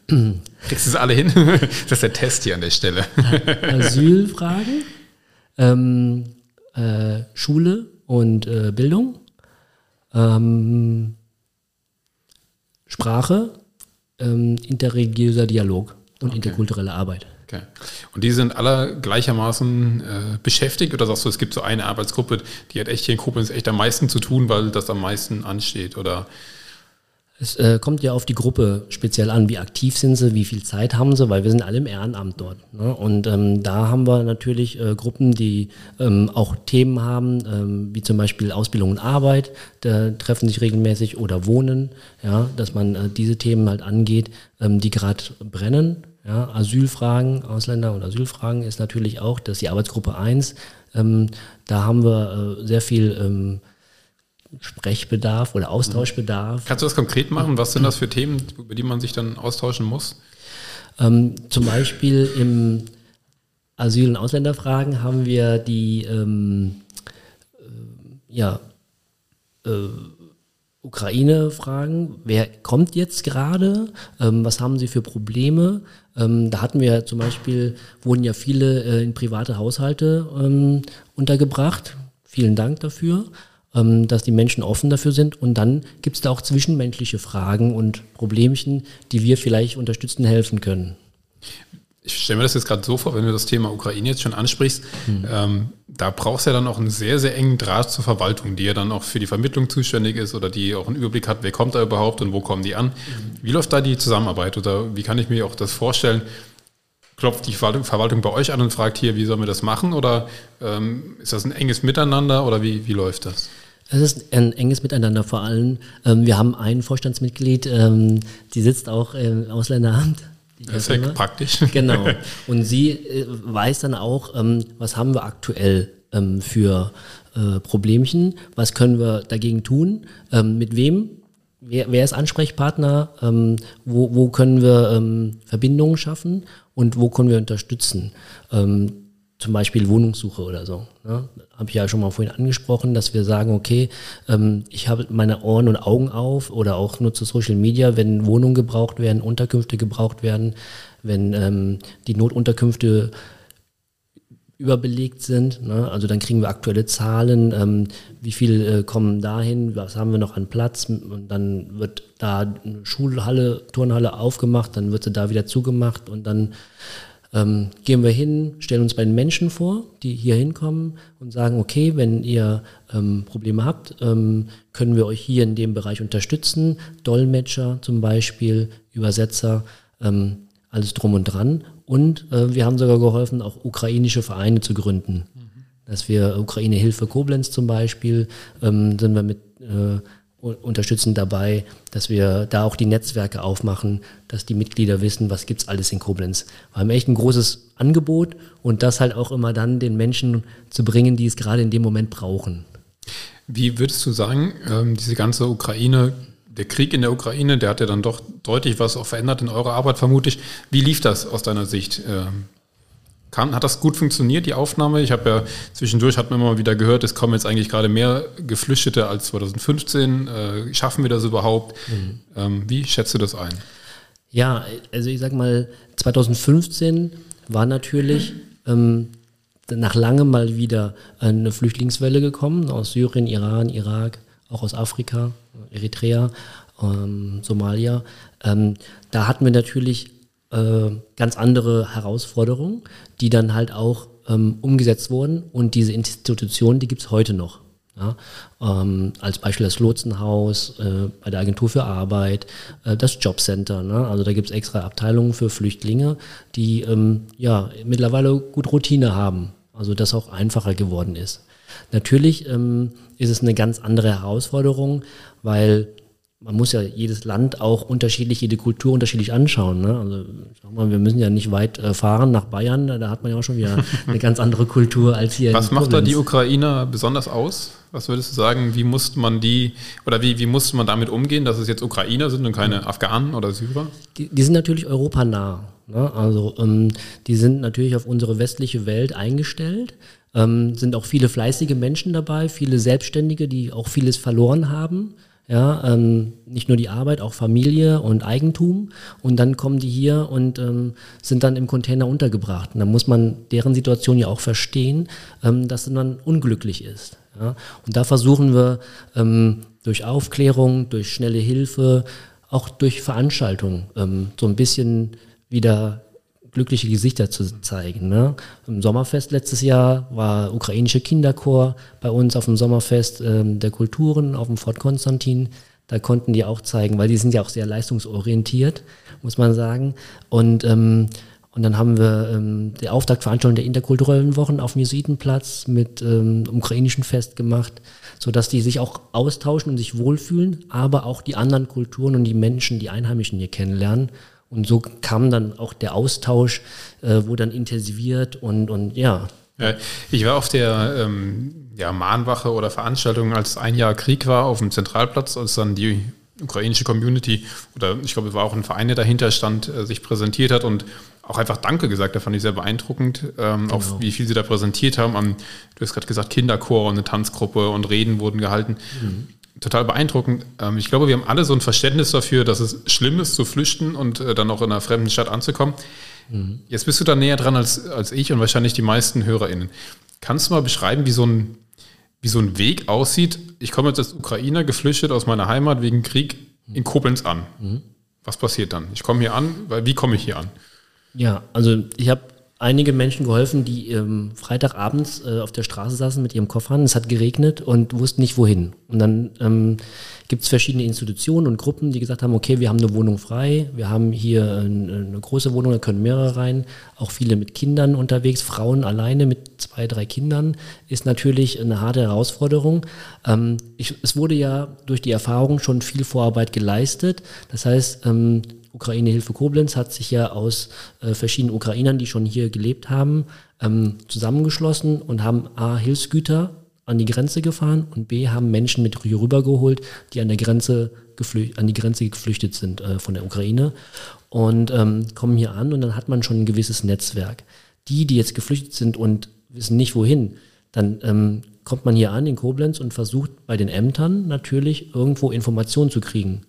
Kriegst du es alle hin? das ist der Test hier an der Stelle. Asylfragen, ähm, äh, Schule und äh, Bildung, Ähm, Sprache, ähm, interreligiöser Dialog und Okay. interkulturelle Arbeit. Okay. Und die sind alle gleichermaßen äh, beschäftigt oder sagst du, es gibt so eine Arbeitsgruppe, die hat echt hier in Koblenz echt am meisten zu tun, weil das am meisten ansteht? Oder Es äh, kommt ja auf die Gruppe speziell an, wie aktiv sind sie, wie viel Zeit haben sie, weil wir sind alle im Ehrenamt dort. Ne? Und ähm, da haben wir natürlich äh, Gruppen, die ähm, auch Themen haben, ähm, wie zum Beispiel Ausbildung und Arbeit, da treffen sich regelmäßig oder Wohnen, ja, dass man äh, diese Themen halt angeht, ähm, die gerade brennen. Ja? Asylfragen, Ausländer- und Asylfragen ist natürlich auch, das ist die Arbeitsgruppe 1. Ähm, da haben wir äh, sehr viel ähm, Sprechbedarf oder Austauschbedarf. kannst du das konkret machen? Was sind das für Themen, über die man sich dann austauschen muss? Ähm, zum Beispiel im Asyl- und Ausländerfragen haben wir die ähm, äh, ja, äh, Ukraine-Fragen. Wer kommt jetzt gerade? Ähm, was haben sie für Probleme? Ähm, da hatten wir zum Beispiel, wurden ja viele äh, in private Haushalte ähm, untergebracht. Vielen Dank dafür, ähm, dass die Menschen offen dafür sind. Und dann gibt es da auch zwischenmenschliche Fragen und Problemchen, die wir vielleicht unterstützen, helfen können. Ich stelle mir das jetzt gerade so vor, wenn du das Thema Ukraine jetzt schon ansprichst, ähm, da brauchst du ja dann auch einen sehr, sehr engen Draht zur Verwaltung, die ja dann auch für die Vermittlung zuständig ist oder die auch einen Überblick hat, wer kommt da überhaupt und wo kommen die an. Wie läuft da die Zusammenarbeit oder wie kann ich mir auch das vorstellen? Klopft die Verwaltung, Verwaltung bei euch an und fragt hier, wie sollen wir das machen oder ähm, ist das ein enges Miteinander oder wie, wie läuft das? Es ist ein enges Miteinander vor allem. Ähm, wir haben ein Vorstandsmitglied, ähm, die sitzt auch im Ausländeramt. Die Das ist ja Jasmina. praktisch. Genau. Und sie äh, weiß dann auch, ähm, was haben wir aktuell ähm, für äh, Problemchen, was können wir dagegen tun, ähm, mit wem, wer, wer ist Ansprechpartner, wo, wo können wir Verbindungen schaffen und wo können wir unterstützen. Ähm, zum Beispiel Wohnungssuche oder so. Ne? Habe ich ja schon mal vorhin angesprochen, dass wir sagen, okay, ähm, ich habe meine Ohren und Augen auf oder auch nutze Social Media, wenn Wohnungen gebraucht werden, Unterkünfte gebraucht werden, wenn ähm, die Notunterkünfte überbelegt sind. Ne? Also dann kriegen wir aktuelle Zahlen, ähm, wie viel äh, kommen dahin, was haben wir noch an Platz und dann wird da eine Schulhalle, Turnhalle aufgemacht, dann wird sie da wieder zugemacht und dann ähm, gehen wir hin, stellen uns bei den Menschen vor, die hier hinkommen und sagen, okay, wenn ihr ähm, Probleme habt, ähm, können wir euch hier in dem Bereich unterstützen. Dolmetscher zum Beispiel, Übersetzer, ähm, alles drum und dran. Und äh, wir haben sogar geholfen, auch ukrainische Vereine zu gründen. Dass wir Ukraine Hilfe Koblenz zum Beispiel, ähm, sind wir mit äh, u- unterstützend dabei, dass wir da auch die Netzwerke aufmachen, dass die Mitglieder wissen, was gibt's alles in Koblenz. Wir haben echt ein großes Angebot und das halt auch immer dann den Menschen zu bringen, die es gerade in dem Moment brauchen. Wie würdest du sagen, ähm, diese ganze Ukraine, der Krieg in der Ukraine, der hat ja dann doch deutlich was auch verändert in eurer Arbeit, vermute ich. Wie lief das aus deiner Sicht? Kann, hat das gut funktioniert, die Aufnahme? Ich habe ja zwischendurch, hat man immer mal wieder gehört, es kommen jetzt eigentlich gerade mehr Geflüchtete als 2015. Äh, schaffen wir das überhaupt? Ähm, wie schätzt du das ein? Ja, also ich sag mal, 2015 war natürlich ähm, nach langem mal wieder eine Flüchtlingswelle gekommen aus Syrien, Iran, Irak, auch aus Afrika, Eritrea, ähm, Somalia. Ähm, da hatten wir natürlich äh, ganz andere Herausforderungen, die dann halt auch ähm, umgesetzt wurden. Und diese Institutionen, die gibt es heute noch. Ja, ähm, als Beispiel das Lotsenhaus, äh, bei der Agentur für Arbeit, äh, das Jobcenter. Ne? Also da gibt es extra Abteilungen für Flüchtlinge, die ähm, ja mittlerweile gut Routine haben. Also das auch einfacher geworden ist. Natürlich ähm, ist es eine ganz andere Herausforderung, weil man muss ja jedes Land auch unterschiedlich, jede Kultur unterschiedlich anschauen. Ne? Also sag mal, wir müssen ja nicht weit äh, fahren nach Bayern, da hat man ja auch schon wieder eine ganz andere Kultur als hier Was in macht da Koblenz. die Ukrainer besonders aus? Was würdest du sagen, wie musste man die oder wie, wie musste man damit umgehen, dass es jetzt Ukrainer sind und keine Afghanen oder Syrer? Die, die sind natürlich europanah. Ne? Also ähm, die sind natürlich auf unsere westliche Welt eingestellt. Ähm, sind auch viele fleißige Menschen dabei, viele Selbstständige, die auch vieles verloren haben. Ja, ähm, nicht nur die Arbeit, auch Familie und Eigentum. Und dann kommen die hier und ähm, sind dann im Container untergebracht. Und dann muss man deren Situation ja auch verstehen, ähm, dass man unglücklich ist. Ja? Und da versuchen wir, ähm, durch Aufklärung, durch schnelle Hilfe, auch durch Veranstaltungen, ähm, so ein bisschen wieder glückliche Gesichter zu zeigen. Ne? Im Sommerfest letztes Jahr war ukrainische Kinderchor bei uns auf dem Sommerfest ähm, der Kulturen auf dem Fort Konstantin. Da konnten die auch zeigen, weil die sind ja auch sehr leistungsorientiert, muss man sagen. Und ähm, und dann haben wir ähm, die Auftaktveranstaltung der interkulturellen Wochen auf dem Jesuitenplatz mit ähm, ukrainischen Fest gemacht, sodass die sich auch austauschen und sich wohlfühlen, aber auch die anderen Kulturen und die Menschen, die Einheimischen hier kennenlernen. Und so kam dann auch der Austausch, äh, wo dann intensiviert und, und ja. ja ich war auf der ähm, ja, Mahnwache oder Veranstaltung, als ein Jahr Krieg war, auf dem Zentralplatz, als dann die ukrainische Community oder ich glaube, es war auch ein Verein, der dahinter stand, äh, sich präsentiert hat und auch einfach Danke gesagt. Da fand ich sehr beeindruckend, ähm, genau. auch wie viel sie da präsentiert haben. Am, du hast gerade gesagt, Kinderchor und eine Tanzgruppe und Reden wurden gehalten. Mhm. Total beeindruckend. Ähm, ich glaube, wir haben alle so ein Verständnis dafür, dass es schlimm ist, zu flüchten und äh, dann auch in einer fremden Stadt anzukommen. Mhm. Jetzt bist du da näher dran als, als ich und wahrscheinlich die meisten HörerInnen. Kannst du mal beschreiben, wie so ein, wie so ein Weg aussieht? Ich komme jetzt als Ukrainer geflüchtet aus meiner Heimat wegen Krieg in Koblenz an. Mhm. Was passiert dann? Ich komme hier an, weil wie komme ich hier an? Ja, also ich habe einige Menschen geholfen, die ähm, Freitagabends äh, auf der Straße saßen mit ihrem Koffer. Es hat geregnet und wussten nicht wohin. Und dann ähm, gibt es verschiedene Institutionen und Gruppen, die gesagt haben, okay, wir haben eine Wohnung frei, wir haben hier eine, eine große Wohnung, da können mehrere rein, auch viele mit Kindern unterwegs, Frauen alleine mit zwei, drei Kindern, ist natürlich eine harte Herausforderung. Ähm, ich, es wurde ja durch die Erfahrung schon viel Vorarbeit geleistet. Das heißt, ähm, Ukraine Hilfe Koblenz hat sich ja aus äh, verschiedenen Ukrainern, die schon hier gelebt haben, ähm, zusammengeschlossen und haben A, Hilfsgüter an die Grenze gefahren und B, haben Menschen mit hier rübergeholt, die an der Grenze an die Grenze geflüchtet sind äh, von der Ukraine und ähm, kommen hier an und dann hat man schon ein gewisses Netzwerk. Die, die jetzt geflüchtet sind und wissen nicht wohin, dann ähm, kommt man hier an in Koblenz und versucht bei den Ämtern natürlich irgendwo Informationen zu kriegen.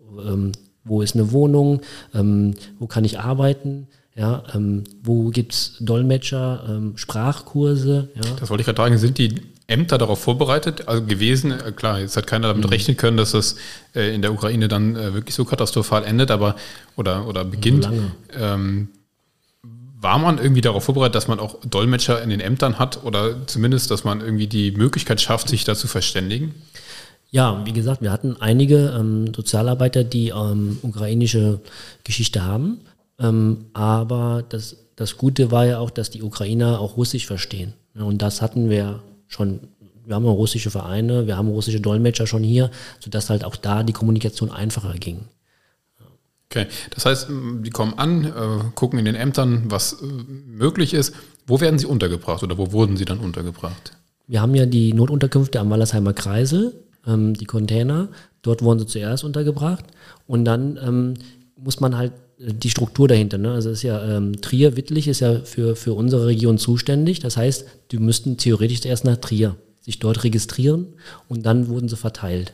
Ähm, wo ist eine Wohnung, ähm, wo kann ich arbeiten, ja, ähm, wo gibt es Dolmetscher, ähm, Sprachkurse. Ja. Das wollte ich gerade sagen, sind die Ämter darauf vorbereitet, also gewesen, äh, klar, jetzt hat keiner damit mhm. rechnen können, dass das äh, in der Ukraine dann äh, wirklich so katastrophal endet, aber oder, oder beginnt. So ähm, war man irgendwie darauf vorbereitet, dass man auch Dolmetscher in den Ämtern hat oder zumindest, dass man irgendwie die Möglichkeit schafft, sich da zu verständigen? Ja, wie gesagt, wir hatten einige ähm, Sozialarbeiter, die ähm, ukrainische Geschichte haben. Ähm, aber das, das Gute war ja auch, dass die Ukrainer auch Russisch verstehen. Ja, und das hatten wir schon. Wir haben russische Vereine, wir haben russische Dolmetscher schon hier, sodass halt auch da die Kommunikation einfacher ging. Okay, das heißt, die kommen an, äh, gucken in den Ämtern, was äh, möglich ist. Wo werden sie untergebracht oder wo wurden sie dann untergebracht? Wir haben ja die Notunterkünfte am Wallersheimer Kreisel ähm, die Container. Dort wurden sie zuerst untergebracht und dann ähm, muss man halt äh, die Struktur dahinter. Ne? Also ist ja ähm, Trier, Wittlich ist ja für, für unsere Region zuständig. Das heißt, die müssten theoretisch erst nach Trier sich dort registrieren und dann wurden sie verteilt.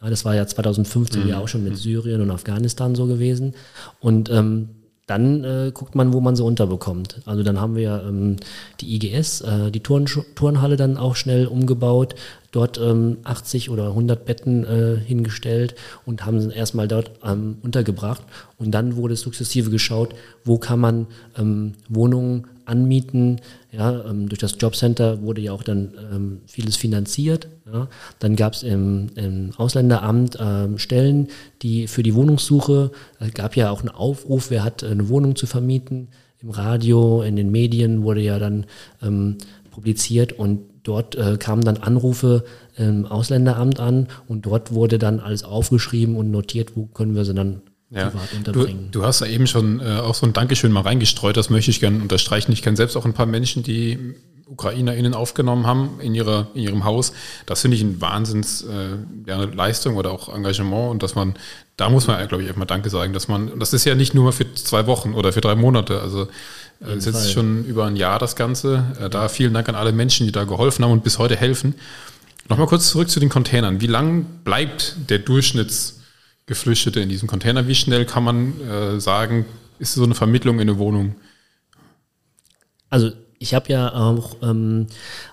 Ja, das war ja 2015 mhm. ja auch schon mit Syrien und Afghanistan so gewesen. Und ähm, dann äh, guckt man, wo man sie unterbekommt. Also dann haben wir ähm, die IGS, äh, die Turn Turnhalle dann auch schnell umgebaut, dort ähm, 80 oder 100 Betten äh, hingestellt und haben sie erstmal dort ähm, untergebracht. Und dann wurde sukzessive geschaut, wo kann man ähm, Wohnungen anmieten. Ja, ähm, durch das Jobcenter wurde ja auch dann ähm, vieles finanziert. Ja. Dann gab es im, im, Ausländeramt ähm, Stellen, die für die Wohnungssuche, es gab ja auch einen Aufruf, wer hat eine Wohnung zu vermieten. Im Radio, in den Medien wurde ja dann ähm, publiziert und dort äh, kamen dann Anrufe im Ausländeramt an und dort wurde dann alles aufgeschrieben und notiert, wo können wir sie dann ja. privat unterbringen. Du, du, hast ja eben schon äh, auch so ein Dankeschön mal reingestreut, das möchte ich gerne unterstreichen. Ich kenne selbst auch ein paar Menschen, die UkrainerInnen aufgenommen haben in, ihrer, in ihrem Haus. Das finde ich eine Wahnsinns äh, ja, Leistung oder auch Engagement und dass man, da muss man, glaube ich, einfach mal Danke sagen, dass man, das ist ja nicht nur für zwei Wochen oder für drei Monate, also äh, es ist jetzt schon über ein Jahr das Ganze. Äh, da vielen Dank an alle Menschen, die da geholfen haben und bis heute helfen. Nochmal kurz zurück zu den Containern. Wie lang bleibt der Durchschnitts Geflüchtete in diesem Container. Wie schnell kann man äh, sagen, ist so eine Vermittlung in eine Wohnung? Also ich habe ja auch ähm,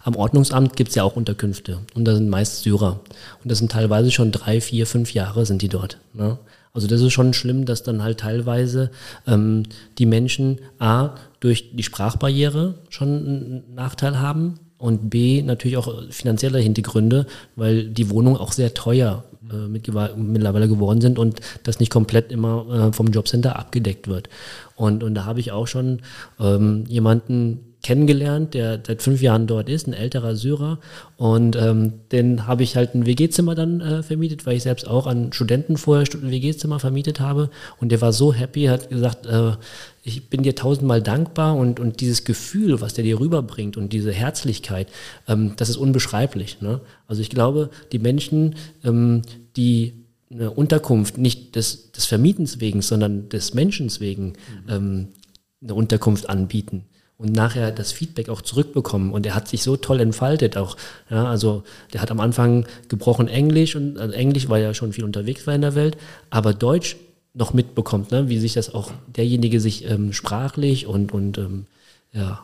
am Ordnungsamt gibt es ja auch Unterkünfte und da sind meist Syrer und das sind teilweise schon drei, vier, fünf Jahre sind die dort. Ne? Also das ist schon schlimm, dass dann halt teilweise ähm, die Menschen A durch die Sprachbarriere schon einen Nachteil haben und B natürlich auch finanzielle Hintergründe, weil die Wohnungen auch sehr teuer äh, mittlerweile geworden sind und das nicht komplett immer äh, vom Jobcenter abgedeckt wird. Und, und da habe ich auch schon ähm, jemanden kennengelernt, der seit fünf Jahren dort ist, ein älterer Syrer. Und ähm, den habe ich halt ein WG-Zimmer dann äh, vermietet, weil ich selbst auch an Studenten vorher ein WG-Zimmer vermietet habe. Und der war so happy, hat gesagt, äh, ich bin dir tausendmal dankbar und, und dieses Gefühl, was der dir rüberbringt und diese Herzlichkeit, ähm, das ist unbeschreiblich. Ne? Also ich glaube, die Menschen, ähm, die eine Unterkunft nicht des, des Vermietens wegen, sondern des Menschen wegen mhm. ähm, eine Unterkunft anbieten, und nachher das Feedback auch zurückbekommen. Und er hat sich so toll entfaltet auch. Ja, also der hat am Anfang gebrochen Englisch und also Englisch war ja schon viel unterwegs war in der Welt, aber Deutsch noch mitbekommt, ne, wie sich das auch derjenige sich ähm, sprachlich und, und ähm, ja,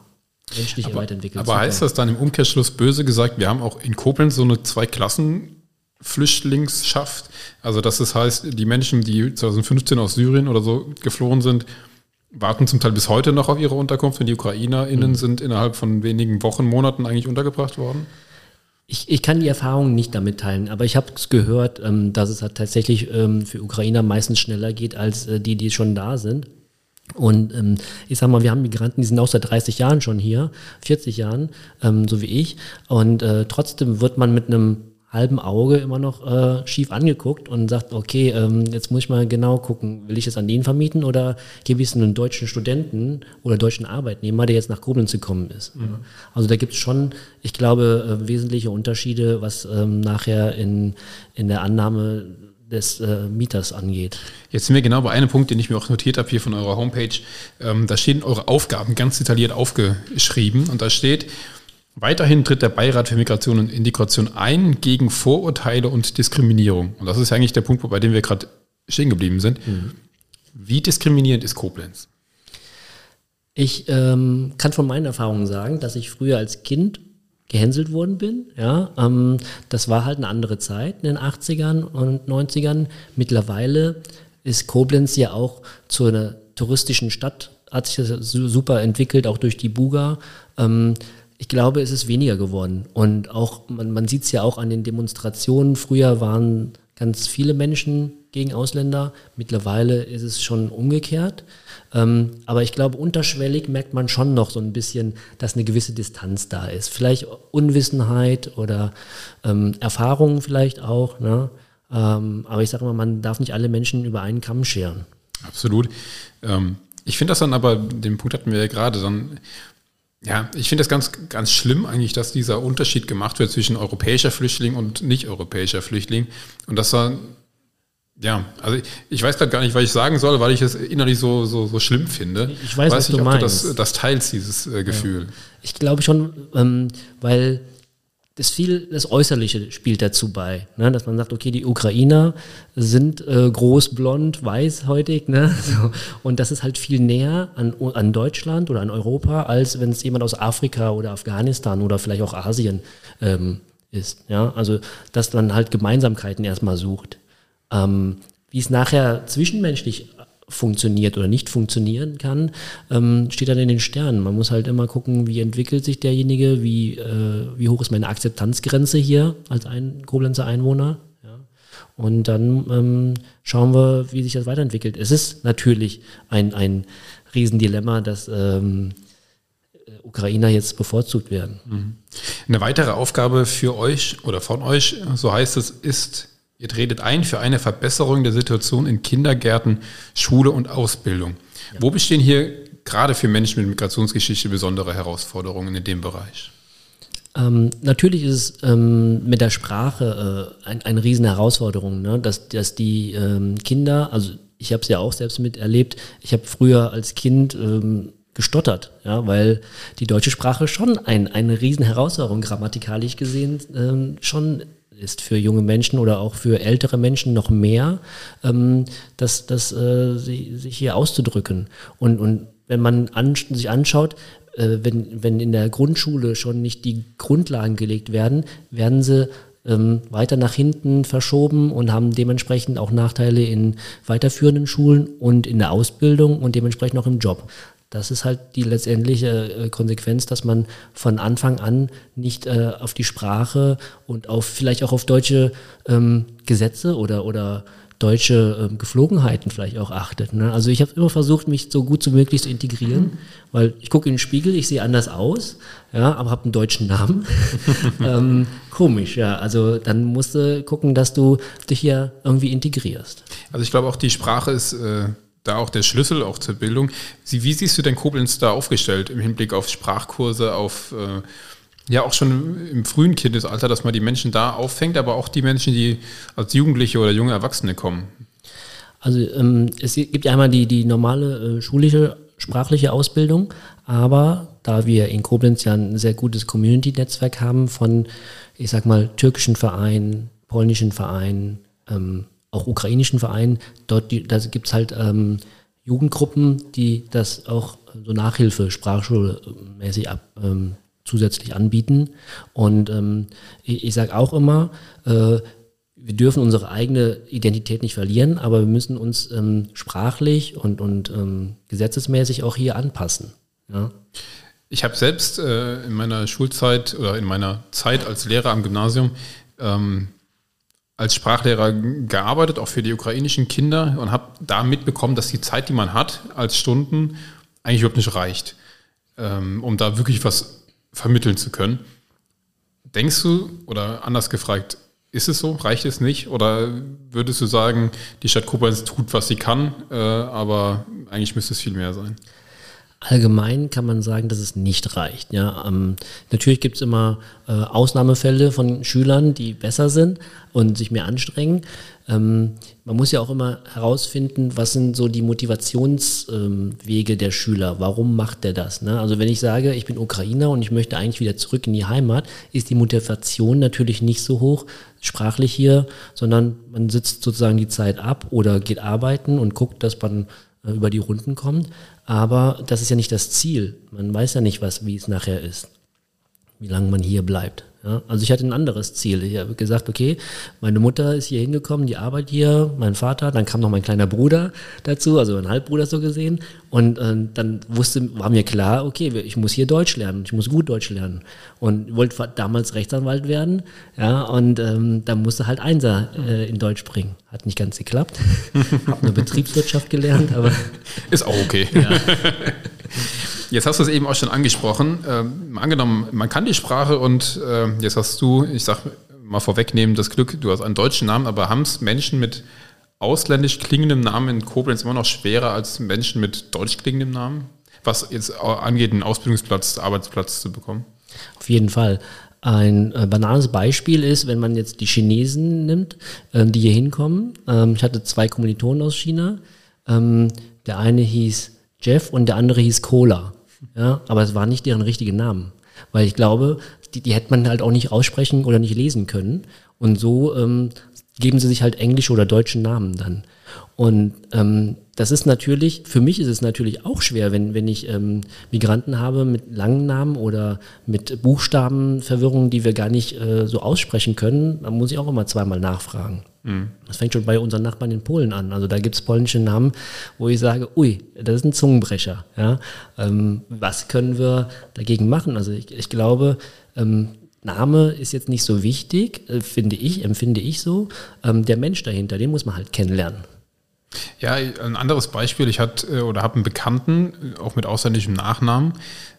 menschlich aber, weiterentwickelt. Aber heißt das dann im Umkehrschluss böse gesagt, wir haben auch in Koblenz so eine Zwei-Klassen- Flüchtlingsschaft. Also dass es heißt, die Menschen, die 2015 aus Syrien oder so geflohen sind, warten zum Teil bis heute noch auf ihre Unterkunft und die UkrainerInnen mhm. sind innerhalb von wenigen Wochen, Monaten eigentlich untergebracht worden? Ich, ich kann die Erfahrungen nicht damit teilen, aber ich habe gehört, ähm, dass es halt tatsächlich ähm, für Ukrainer meistens schneller geht als äh, die, die schon da sind. Und ähm, ich sag mal, wir haben Migranten, die sind auch seit 30 Jahren schon hier, 40 Jahren, ähm, so wie ich. Und äh, trotzdem wird man mit einem halben Auge immer noch äh, schief angeguckt und sagt, okay, ähm, jetzt muss ich mal genau gucken, will ich es an den vermieten oder gebe ich es einem deutschen Studenten oder deutschen Arbeitnehmer, der jetzt nach Koblenz gekommen ist. Mhm. Also da gibt es schon, ich glaube, äh, wesentliche Unterschiede, was ähm, nachher in, in der Annahme des äh, Mieters angeht. Jetzt sind wir genau bei einem Punkt, den ich mir auch notiert habe hier von eurer Homepage. Ähm, da stehen eure Aufgaben ganz detailliert aufgeschrieben und da steht, Weiterhin tritt der Beirat für Migration und Integration ein gegen Vorurteile und Diskriminierung. Und das ist eigentlich der Punkt, bei dem wir gerade stehen geblieben sind. Mhm. Wie diskriminierend ist Koblenz? Ich ähm, kann von meinen Erfahrungen sagen, dass ich früher als Kind gehänselt worden bin. Ja, ähm, das war halt eine andere Zeit in den 80ern und 90ern. Mittlerweile ist Koblenz ja auch zu einer touristischen Stadt, hat sich das super entwickelt, auch durch die Buga. Ähm, ich glaube, es ist weniger geworden. Und auch, man, man sieht es ja auch an den Demonstrationen. Früher waren ganz viele Menschen gegen Ausländer. Mittlerweile ist es schon umgekehrt. Ähm, aber ich glaube, unterschwellig merkt man schon noch so ein bisschen, dass eine gewisse Distanz da ist. Vielleicht Unwissenheit oder ähm, Erfahrungen vielleicht auch. Ne? Ähm, aber ich sage mal, man darf nicht alle Menschen über einen Kamm scheren. Absolut. Ähm, ich finde das dann aber, den Punkt hatten wir ja gerade, dann ja, ich finde das ganz, ganz schlimm eigentlich, dass dieser Unterschied gemacht wird zwischen europäischer Flüchtling und nicht-europäischer Flüchtling. Und das war, ja, also ich, ich weiß gerade gar nicht, was ich sagen soll, weil ich es innerlich so, so, so schlimm finde. Ich weiß, weiß was nicht, du meinst. Du das, das teilst, dieses äh, Gefühl. Ja. Ich glaube schon, ähm, weil das viel, das Äußerliche spielt dazu bei, ne? dass man sagt, okay, die Ukrainer sind äh, groß, blond, weißhäutig, ne? So. und das ist halt viel näher an, an Deutschland oder an Europa, als wenn es jemand aus Afrika oder Afghanistan oder vielleicht auch Asien ähm, ist. Ja? Also, dass man halt Gemeinsamkeiten erstmal sucht. Ähm, wie es nachher zwischenmenschlich funktioniert oder nicht funktionieren kann, ähm, steht dann in den Sternen. Man muss halt immer gucken, wie entwickelt sich derjenige, wie, äh, wie hoch ist meine Akzeptanzgrenze hier als ein Koblenzer Einwohner. Ja. Und dann ähm, schauen wir, wie sich das weiterentwickelt. Es ist natürlich ein, ein Riesendilemma, dass ähm, Ukrainer jetzt bevorzugt werden. Mhm. Eine weitere Aufgabe für euch oder von euch, so heißt es, ist Ihr tretet ein für eine Verbesserung der Situation in Kindergärten, Schule und Ausbildung. Ja. Wo bestehen hier gerade für Menschen mit Migrationsgeschichte besondere Herausforderungen in dem Bereich? Ähm, natürlich ist es ähm, mit der Sprache äh, ein, eine riesen Herausforderung, ne? dass, dass die ähm, Kinder, also ich habe es ja auch selbst miterlebt, ich habe früher als Kind ähm, gestottert, ja, weil die deutsche Sprache schon ein, eine riesen Herausforderung grammatikalisch gesehen ähm, schon ist für junge Menschen oder auch für ältere Menschen noch mehr, ähm, das, das, äh, sich hier auszudrücken. Und, und wenn man an, sich anschaut, äh, wenn, wenn in der Grundschule schon nicht die Grundlagen gelegt werden, werden sie ähm, weiter nach hinten verschoben und haben dementsprechend auch Nachteile in weiterführenden Schulen und in der Ausbildung und dementsprechend auch im Job. Das ist halt die letztendliche äh, Konsequenz, dass man von Anfang an nicht äh, auf die Sprache und auf vielleicht auch auf deutsche ähm, Gesetze oder, oder deutsche ähm, Geflogenheiten vielleicht auch achtet. Ne? Also ich habe immer versucht, mich so gut wie möglich zu integrieren, mhm. weil ich gucke in den Spiegel, ich sehe anders aus, ja, aber habe einen deutschen Namen. ähm, komisch, ja. Also dann musst du gucken, dass du dich hier irgendwie integrierst. Also ich glaube auch die Sprache ist äh, da auch der Schlüssel auch zur Bildung. Wie siehst du denn Koblenz da aufgestellt im Hinblick auf Sprachkurse, auf äh, ja, auch schon im frühen Kindesalter, dass man die Menschen da auffängt, aber auch die Menschen, die als Jugendliche oder junge Erwachsene kommen. Also ähm, es gibt ja einmal die, die normale äh, schulische sprachliche Ausbildung, aber da wir in Koblenz ja ein sehr gutes Community-Netzwerk haben von, ich sag mal, türkischen Vereinen, polnischen Vereinen, ähm, auch ukrainischen Vereinen, dort da gibt es halt ähm, Jugendgruppen, die das auch so Nachhilfe, Sprachschulmäßig ab, ähm, zusätzlich anbieten. Und ähm, ich, ich sage auch immer, äh, wir dürfen unsere eigene Identität nicht verlieren, aber wir müssen uns ähm, sprachlich und, und ähm, gesetzesmäßig auch hier anpassen. Ja? Ich habe selbst äh, in meiner Schulzeit oder in meiner Zeit als Lehrer am Gymnasium ähm, als Sprachlehrer gearbeitet, auch für die ukrainischen Kinder und habe da mitbekommen, dass die Zeit, die man hat als Stunden, eigentlich überhaupt nicht reicht, ähm, um da wirklich was vermitteln zu können. Denkst du, oder anders gefragt, ist es so? Reicht es nicht? Oder würdest du sagen, die Stadt Koblenz tut, was sie kann, äh, aber eigentlich müsste es viel mehr sein? Allgemein kann man sagen, dass es nicht reicht. Ja, ähm, natürlich gibt es immer äh, Ausnahmefälle von Schülern, die besser sind und sich mehr anstrengen. Ähm, man muss ja auch immer herausfinden, was sind so die Motivationswege ähm, der Schüler. Warum macht der das? Ne? Also wenn ich sage, ich bin Ukrainer und ich möchte eigentlich wieder zurück in die Heimat, ist die Motivation natürlich nicht so hoch, sprachlich hier, sondern man sitzt sozusagen die Zeit ab oder geht arbeiten und guckt, dass man äh, über die Runden kommt. Aber das ist ja nicht das Ziel. Man weiß ja nicht, was, wie es nachher ist, wie lange man hier bleibt. Ja, also ich hatte ein anderes Ziel. Ich habe gesagt, okay, meine Mutter ist hier hingekommen, die arbeitet hier, mein Vater, dann kam noch mein kleiner Bruder dazu, also ein Halbbruder so gesehen. Und äh, dann wusste, war mir klar, okay, ich muss hier Deutsch lernen, ich muss gut Deutsch lernen. Und wollte damals Rechtsanwalt werden, ja, und ähm, dann musste halt Einser äh, in Deutsch bringen. Hat nicht ganz geklappt. habe eine Betriebswirtschaft gelernt, aber. Ist auch okay. Ja. Jetzt hast du es eben auch schon angesprochen. Ähm, angenommen, man kann die Sprache und äh, jetzt hast du, ich sag mal vorwegnehmen, das Glück, du hast einen deutschen Namen, aber haben es Menschen mit ausländisch klingendem Namen in Koblenz immer noch schwerer als Menschen mit deutsch klingendem Namen? Was jetzt angeht, einen Ausbildungsplatz, Arbeitsplatz zu bekommen? Auf jeden Fall. Ein äh, banales Beispiel ist, wenn man jetzt die Chinesen nimmt, äh, die hier hinkommen. Ähm, ich hatte zwei Kommilitonen aus China. Ähm, der eine hieß Jeff und der andere hieß Cola. Ja, aber es waren nicht deren richtigen Namen. Weil ich glaube, die, die hätte man halt auch nicht aussprechen oder nicht lesen können. Und so ähm, geben sie sich halt englische oder deutsche Namen dann. Und ähm, das ist natürlich, für mich ist es natürlich auch schwer, wenn, wenn ich ähm, Migranten habe mit langen Namen oder mit Buchstabenverwirrungen, die wir gar nicht äh, so aussprechen können, dann muss ich auch immer zweimal nachfragen. Mhm. Das fängt schon bei unseren Nachbarn in Polen an. Also da gibt es polnische Namen, wo ich sage, ui, das ist ein Zungenbrecher. Ja? Ähm, was können wir dagegen machen? Also ich, ich glaube, ähm, Name ist jetzt nicht so wichtig, äh, finde ich, empfinde ich so. Ähm, der Mensch dahinter, den muss man halt kennenlernen. Ja, ein anderes Beispiel, ich hatte äh, oder habe einen Bekannten, äh, auch mit ausländischem Nachnamen,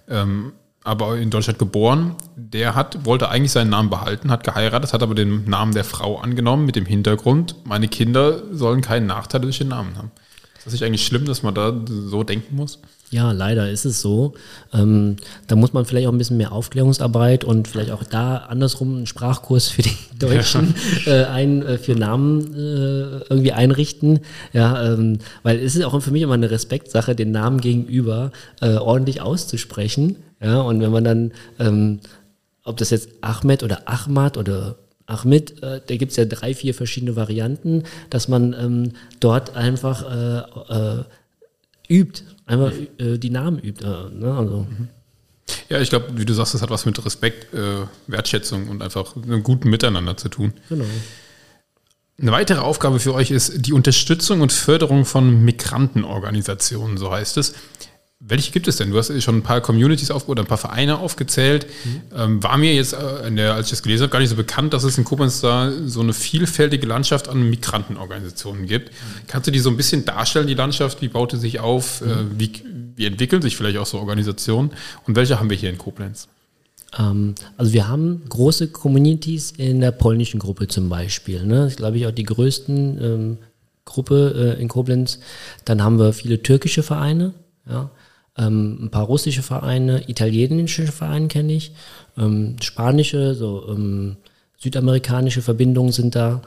ähm, aber in Deutschland geboren, der hat, wollte eigentlich seinen Namen behalten, hat geheiratet, hat aber den Namen der Frau angenommen mit dem Hintergrund, meine Kinder sollen keinen Nachteil durch den Namen haben. Ist das nicht eigentlich schlimm, dass man da so denken muss? Ja, leider ist es so. Ähm, da muss man vielleicht auch ein bisschen mehr Aufklärungsarbeit und vielleicht auch da andersrum einen Sprachkurs für die Deutschen ja. äh, ein, äh, für Namen äh, irgendwie einrichten. Ja, ähm, weil es ist auch für mich immer eine Respektsache, den Namen gegenüber äh, ordentlich auszusprechen. Ja, und wenn man dann, ähm, ob das jetzt Ahmed oder Ahmad oder Ahmed, äh, da gibt es ja drei, vier verschiedene Varianten, dass man ähm, dort einfach äh, äh, übt, einfach äh, die Namen übt. Äh, ne? also. Ja, ich glaube, wie du sagst, das hat was mit Respekt, äh, Wertschätzung und einfach einem guten Miteinander zu tun. Genau. Eine weitere Aufgabe für euch ist die Unterstützung und Förderung von Migrantenorganisationen, so heißt es. Welche gibt es denn? Du hast schon ein paar Communities auf oder ein paar Vereine aufgezählt. Mhm. Ähm, war mir jetzt, äh, der, als ich das gelesen habe, gar nicht so bekannt, dass es in Koblenz da so eine vielfältige Landschaft an Migrantenorganisationen gibt. Mhm. Kannst du die so ein bisschen darstellen, die Landschaft? Wie baut die sich auf? Mhm. Äh, wie, wie entwickeln sich vielleicht auch so Organisationen? Und welche haben wir hier in Koblenz? Ähm, also wir haben große Communities in der polnischen Gruppe zum Beispiel. Ne? Das ist, glaube ich, auch die größten ähm, Gruppe äh, in Koblenz. Dann haben wir viele türkische Vereine. Ja? Ähm, ein paar russische Vereine, italienische Vereine kenne ich, ähm, spanische, so ähm, südamerikanische Verbindungen sind da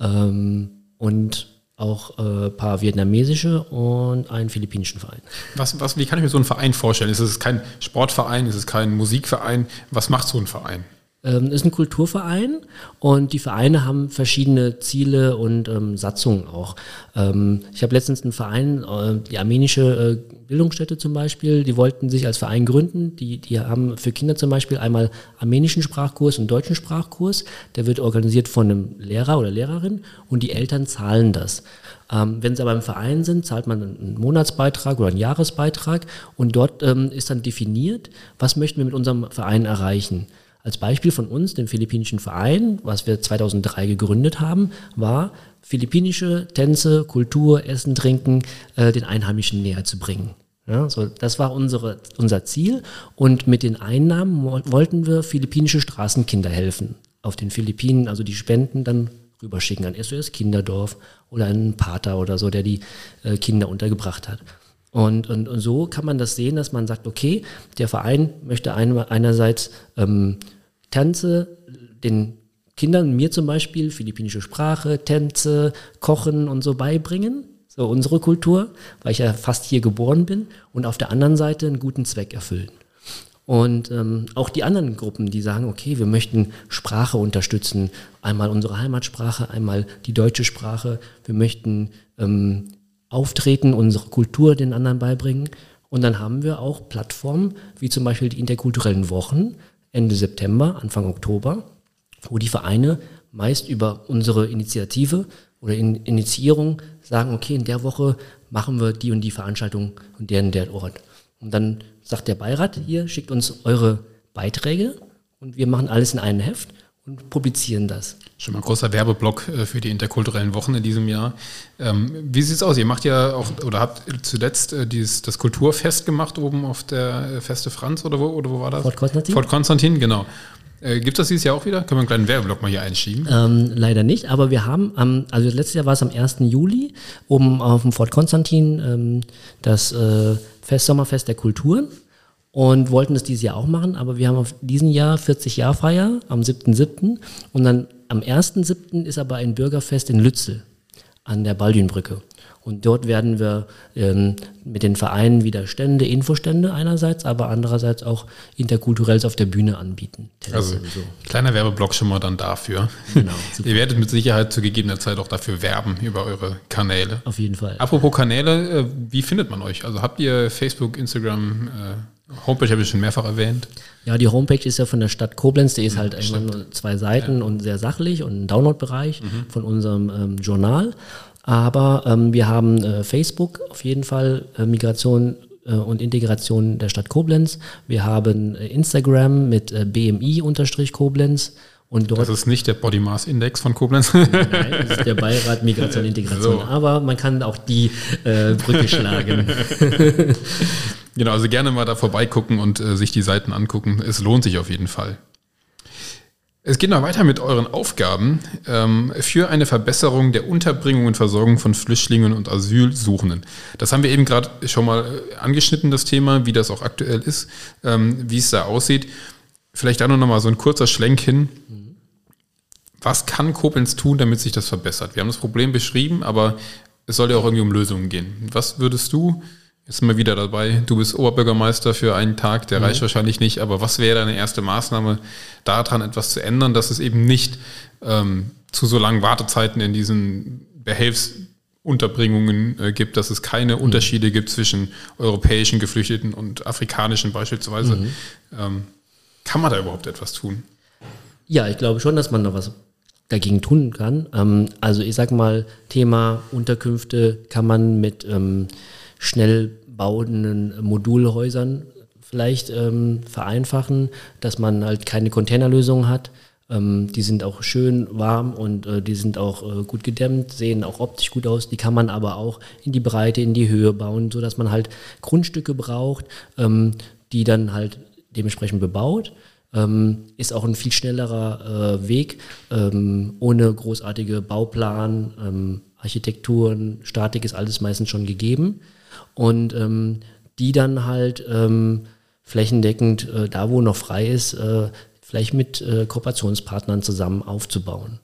ähm, und auch ein äh, paar vietnamesische und einen philippinischen Verein. Was, was, wie kann ich mir so einen Verein vorstellen? Ist es kein Sportverein? Ist es kein Musikverein? Was macht so ein Verein? Ähm, ist ein Kulturverein und die Vereine haben verschiedene Ziele und ähm, Satzungen auch. Ähm, ich habe letztens einen Verein, äh, die armenische äh, Bildungsstätte zum Beispiel, die wollten sich als Verein gründen. Die, die haben für Kinder zum Beispiel einmal armenischen Sprachkurs und deutschen Sprachkurs. Der wird organisiert von einem Lehrer oder Lehrerin und die Eltern zahlen das. Ähm, wenn sie aber im Verein sind, zahlt man einen Monatsbeitrag oder einen Jahresbeitrag und dort ähm, ist dann definiert, was möchten wir mit unserem Verein erreichen. Als Beispiel von uns, dem philippinischen Verein, was wir 2003 gegründet haben, war philippinische Tänze, Kultur, Essen, Trinken äh, den Einheimischen näher zu bringen. Ja, so, das war unsere, unser Ziel und mit den Einnahmen wollten wir philippinische Straßenkinder helfen. Auf den Philippinen, also die Spenden dann rüberschicken an SOS Kinderdorf oder einen Pater oder so, der die äh, Kinder untergebracht hat. Und, und, und so kann man das sehen, dass man sagt, okay, der Verein möchte ein, einerseits ähm, Tänze den Kindern, mir zum Beispiel, philippinische Sprache, Tänze, Kochen und so beibringen, so unsere Kultur, weil ich ja fast hier geboren bin, und auf der anderen Seite einen guten Zweck erfüllen. Und ähm, auch die anderen Gruppen, die sagen, okay, wir möchten Sprache unterstützen, einmal unsere Heimatsprache, einmal die deutsche Sprache, wir möchten ähm, auftreten, unsere Kultur den anderen beibringen. Und dann haben wir auch Plattformen, wie zum Beispiel die interkulturellen Wochen Ende September, Anfang Oktober, wo die Vereine meist über unsere Initiative oder in Initiierung sagen, okay, in der Woche machen wir die und die Veranstaltung und der und der Ort. Und dann sagt der Beirat, hier schickt uns eure Beiträge und wir machen alles in einem Heft und publizieren das. Schon mal ein großer Werbeblock äh, für die interkulturellen Wochen in diesem Jahr. Ähm, wie sieht es aus? Ihr macht ja auch oder habt zuletzt äh, dieses, das Kulturfest gemacht oben auf der äh, Feste Franz oder wo, oder wo war das? Fort Konstantin. Fort Konstantin, genau. Gibt es das dieses Jahr auch wieder? Können wir einen kleinen Werbeblock mal hier einschieben? Ähm, leider nicht, aber wir haben, ähm, also letztes Jahr war es am 1. Juli, oben auf dem Fort Konstantin, ähm, das äh, Fest, Sommerfest der Kulturen und wollten das dieses Jahr auch machen, aber wir haben auf diesem Jahr 40 Jahr Feier am 7.7. und dann am 1.7. ist aber ein Bürgerfest in Lützel an der Baldwinbrücke. Und dort werden wir ähm, mit den Vereinen wieder Stände, Infostände einerseits, aber andererseits auch Interkulturelles auf der Bühne anbieten. Also so. kleiner Werbeblock schon mal dann dafür. Genau, Ihr werdet mit Sicherheit zu gegebener Zeit auch dafür werben über eure Kanäle. Auf jeden Fall. Apropos Kanäle, äh, wie findet man euch? Also habt ihr Facebook, Instagram, äh Homepage habe ich schon mehrfach erwähnt. Ja, die Homepage ist ja von der Stadt Koblenz, die ist halt irgendwann nur zwei Seiten ja. und sehr sachlich und ein Download-Bereich mhm. von unserem ähm, Journal. Aber ähm, wir haben äh, Facebook auf jeden Fall, äh, Migration äh, und Integration der Stadt Koblenz. Wir haben äh, Instagram mit äh, BMI-Koblenz. Und dort, das ist nicht der Body Mass Index von Koblenz. Nein, das ist der Beirat Migration und Integration. So. Aber man kann auch die äh, Brücke schlagen. Genau, also gerne mal da vorbeigucken und äh, sich die Seiten angucken. Es lohnt sich auf jeden Fall. Es geht noch weiter mit euren Aufgaben ähm, für eine Verbesserung der Unterbringung und Versorgung von Flüchtlingen und Asylsuchenden. Das haben wir eben gerade schon mal äh, angeschnitten, das Thema, wie das auch aktuell ist, ähm, wie es da aussieht. Vielleicht da noch mal so ein kurzer Schlenk hin. Was kann Koblenz tun, damit sich das verbessert? Wir haben das Problem beschrieben, aber es soll ja auch irgendwie um Lösungen gehen. Was würdest du Jetzt sind wir wieder dabei. Du bist Oberbürgermeister für einen Tag, der mhm. reicht wahrscheinlich nicht, aber was wäre deine erste Maßnahme, daran etwas zu ändern, dass es eben nicht ähm, zu so langen Wartezeiten in diesen Behelfs- Unterbringungen äh, gibt, dass es keine mhm. Unterschiede gibt zwischen europäischen Geflüchteten und afrikanischen beispielsweise. Mhm. Ähm, kann man da überhaupt etwas tun? Ja, ich glaube schon, dass man da was dagegen tun kann. Ähm, also ich sag mal, Thema Unterkünfte kann man mit ähm, schnell bauenden Modulhäusern vielleicht ähm, vereinfachen, dass man halt keine Containerlösung hat. Die sind auch schön warm und äh, die sind auch äh, gut gedämmt, sehen auch optisch gut aus. Die kann man aber auch in die Breite, in die Höhe bauen, sodass man halt Grundstücke braucht, die dann halt dementsprechend bebaut. Ähm, ist auch ein viel schnellerer äh, Weg, ähm, ohne großartige Bauplan, ähm, Architekturen, Statik ist alles meistens schon gegeben. Und ähm, die dann halt ähm, flächendeckend, äh, da wo noch frei ist, äh, vielleicht mit äh, Kooperationspartnern zusammen aufzubauen.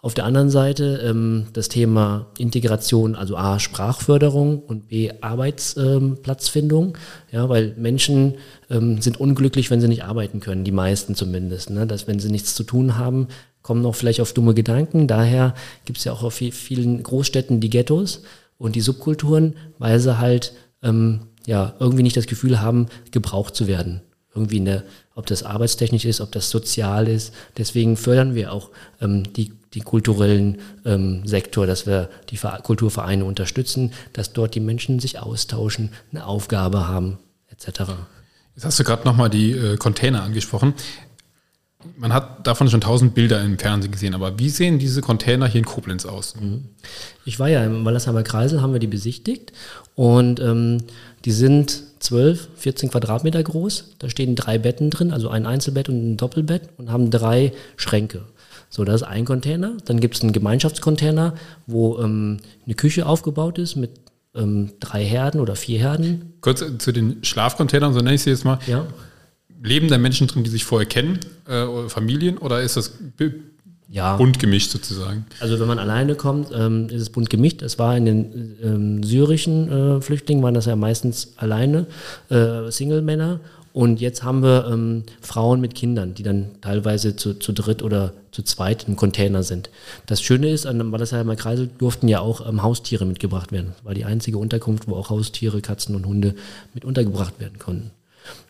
Auf der anderen Seite ähm, das Thema Integration, also A, Sprachförderung und B, Arbeitsplatzfindung. Ähm, ja, weil Menschen ähm, sind unglücklich, wenn sie nicht arbeiten können, die meisten zumindest. Ne? Dass wenn sie nichts zu tun haben, kommen noch vielleicht auf dumme Gedanken. Daher gibt es ja auch auf vielen Großstädten die Ghettos und die Subkulturen, weil sie halt ähm, ja irgendwie nicht das Gefühl haben, gebraucht zu werden irgendwie eine, ob das arbeitstechnisch ist, ob das sozial ist. Deswegen fördern wir auch ähm, die, die kulturellen ähm, Sektor, dass wir die Kulturvereine unterstützen, dass dort die Menschen sich austauschen, eine Aufgabe haben, etc. Jetzt hast du gerade nochmal die äh, Container angesprochen. Man hat davon schon tausend Bilder im Fernsehen gesehen, aber wie sehen diese Container hier in Koblenz aus? Mhm. Ich war ja im Wallersheimer Kreisel, haben wir die besichtigt und ähm, die sind 12, 14 Quadratmeter groß. Da stehen drei Betten drin, also ein Einzelbett und ein Doppelbett und haben drei Schränke. So, das ist ein Container. Dann gibt es einen Gemeinschaftscontainer, wo ähm, eine Küche aufgebaut ist mit ähm, drei Herden oder vier Herden. Kurz zu den Schlafcontainern, so nenne ich sie jetzt mal. Ja. Leben da Menschen drin, die sich vorher kennen, äh, Familien, oder ist das ja. bunt gemischt sozusagen. Also wenn man alleine kommt, ähm, ist es bunt gemischt. Es war in den ähm, syrischen äh, Flüchtlingen, waren das ja meistens alleine, äh, Single-Männer. Und jetzt haben wir ähm, Frauen mit Kindern, die dann teilweise zu, zu dritt oder zu zweit im Container sind. Das Schöne ist, an dem Wallersheimer Kreisel durften ja auch ähm, Haustiere mitgebracht werden. Das war die einzige Unterkunft, wo auch Haustiere, Katzen und Hunde mit untergebracht werden konnten.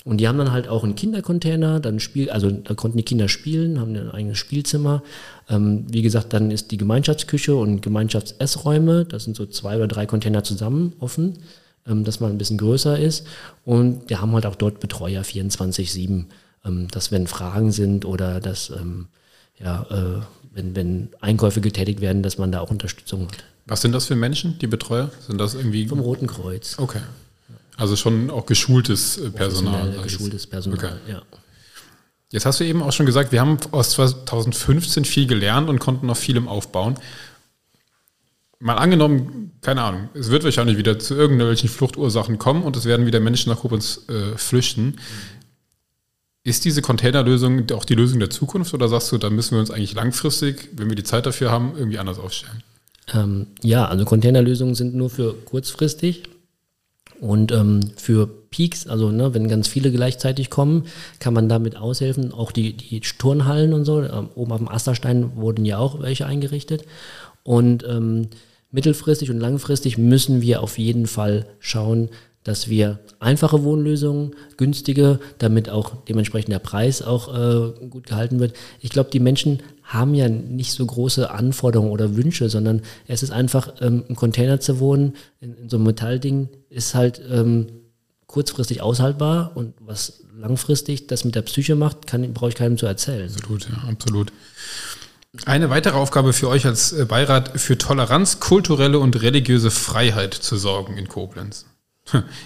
Und die haben dann halt auch einen Kindercontainer, dann Spiel, also da konnten die Kinder spielen, haben ein eigenes Spielzimmer. Ähm, wie gesagt, dann ist die Gemeinschaftsküche und Gemeinschaftsessräume, das sind so zwei oder drei Container zusammen offen, ähm, dass man ein bisschen größer ist. Und wir haben halt auch dort Betreuer 24-7, ähm, dass wenn Fragen sind oder dass ähm, ja, äh, wenn, wenn Einkäufe getätigt werden, dass man da auch Unterstützung hat. Was sind das für Menschen, die Betreuer? Sind das irgendwie? Vom Roten Kreuz. Okay. Also schon auch geschultes äh, Personal. Geschultes Personal, okay. ja. Jetzt hast du eben auch schon gesagt, wir haben aus 2015 viel gelernt und konnten noch vielem aufbauen. Mal angenommen, keine Ahnung, es wird wahrscheinlich wieder zu irgendwelchen Fluchtursachen kommen und es werden wieder Menschen nach Koblenz äh, flüchten. Ist diese Containerlösung auch die Lösung der Zukunft oder sagst du, da müssen wir uns eigentlich langfristig, wenn wir die Zeit dafür haben, irgendwie anders aufstellen? Ähm, ja, also Containerlösungen sind nur für kurzfristig. Und ähm, für Peaks, also ne, wenn ganz viele gleichzeitig kommen, kann man damit aushelfen. Auch die, die Turnhallen und so, ähm, oben auf dem Asterstein wurden ja auch welche eingerichtet. Und ähm, mittelfristig und langfristig müssen wir auf jeden Fall schauen, dass wir einfache Wohnlösungen, günstige, damit auch dementsprechend der Preis auch äh, gut gehalten wird. Ich glaube, die Menschen haben ja nicht so große Anforderungen oder Wünsche, sondern es ist einfach, ähm, im Container zu wohnen, in, in so einem Metallding, ist halt ähm, kurzfristig aushaltbar und was langfristig das mit der Psyche macht, kann, brauche ich keinem zu erzählen. Absolut, ja, absolut. Eine weitere Aufgabe für euch als äh, Beirat für Toleranz, kulturelle und religiöse Freiheit zu sorgen in Koblenz.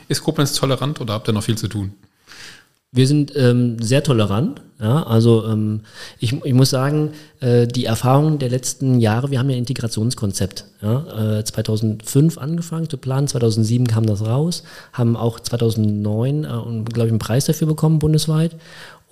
Ist Koblenz tolerant oder habt ihr noch viel zu tun? Wir sind ähm, sehr tolerant. Ja, also ähm, ich, ich muss sagen, äh, die Erfahrungen der letzten Jahre, wir haben ja ein Integrationskonzept. Ja, äh, 2005 angefangen zu planen, 2007 kam das raus, haben auch 2009, äh, glaube ich, einen Preis dafür bekommen bundesweit.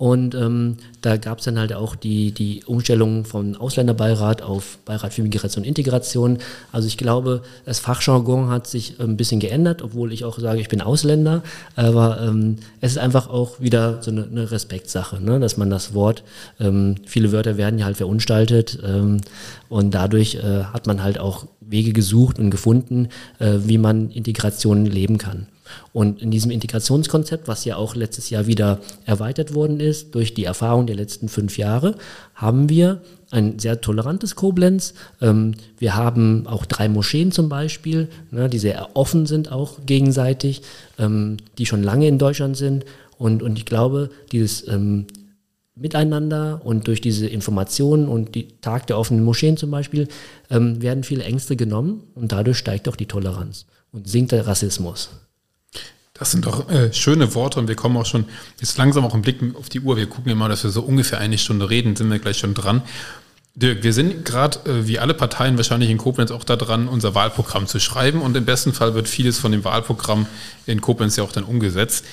Und ähm, da gab es dann halt auch die, die Umstellung von Ausländerbeirat auf Beirat für Migration und Integration. Also ich glaube, das Fachjargon hat sich ein bisschen geändert, obwohl ich auch sage, ich bin Ausländer. Aber ähm, es ist einfach auch wieder so eine, eine Respektsache, ne? dass man das Wort, ähm, viele Wörter werden ja halt verunstaltet ähm, und dadurch äh, hat man halt auch Wege gesucht und gefunden, äh, wie man Integration leben kann. Und in diesem Integrationskonzept, was ja auch letztes Jahr wieder erweitert worden ist durch die Erfahrung der letzten fünf Jahre, haben wir ein sehr tolerantes Koblenz. Ähm, wir haben auch drei Moscheen zum Beispiel, ne, die sehr offen sind auch gegenseitig, ähm, die schon lange in Deutschland sind. Und, und ich glaube, dieses ähm, Miteinander und durch diese Informationen und die Tag der offenen Moscheen zum Beispiel werden viele Ängste genommen und dadurch steigt auch die Toleranz und sinkt der Rassismus. Das sind doch äh, schöne Worte und wir kommen auch schon jetzt langsam auch im Blick auf die Uhr. Wir gucken immer, dass wir so ungefähr eine Stunde reden, sind wir gleich schon dran. Dirk, wir sind gerade äh, wie alle Parteien wahrscheinlich in Koblenz auch da dran, unser Wahlprogramm zu schreiben und im besten Fall wird vieles von dem Wahlprogramm in Koblenz ja auch dann umgesetzt.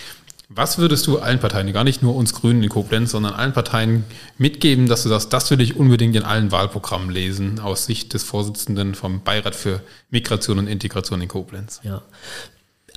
Was würdest du allen Parteien, gar nicht nur uns Grünen in Koblenz, sondern allen Parteien mitgeben, dass du sagst, das will ich unbedingt in allen Wahlprogrammen lesen, aus Sicht des Vorsitzenden vom Beirat für Migration und Integration in Koblenz? Ja,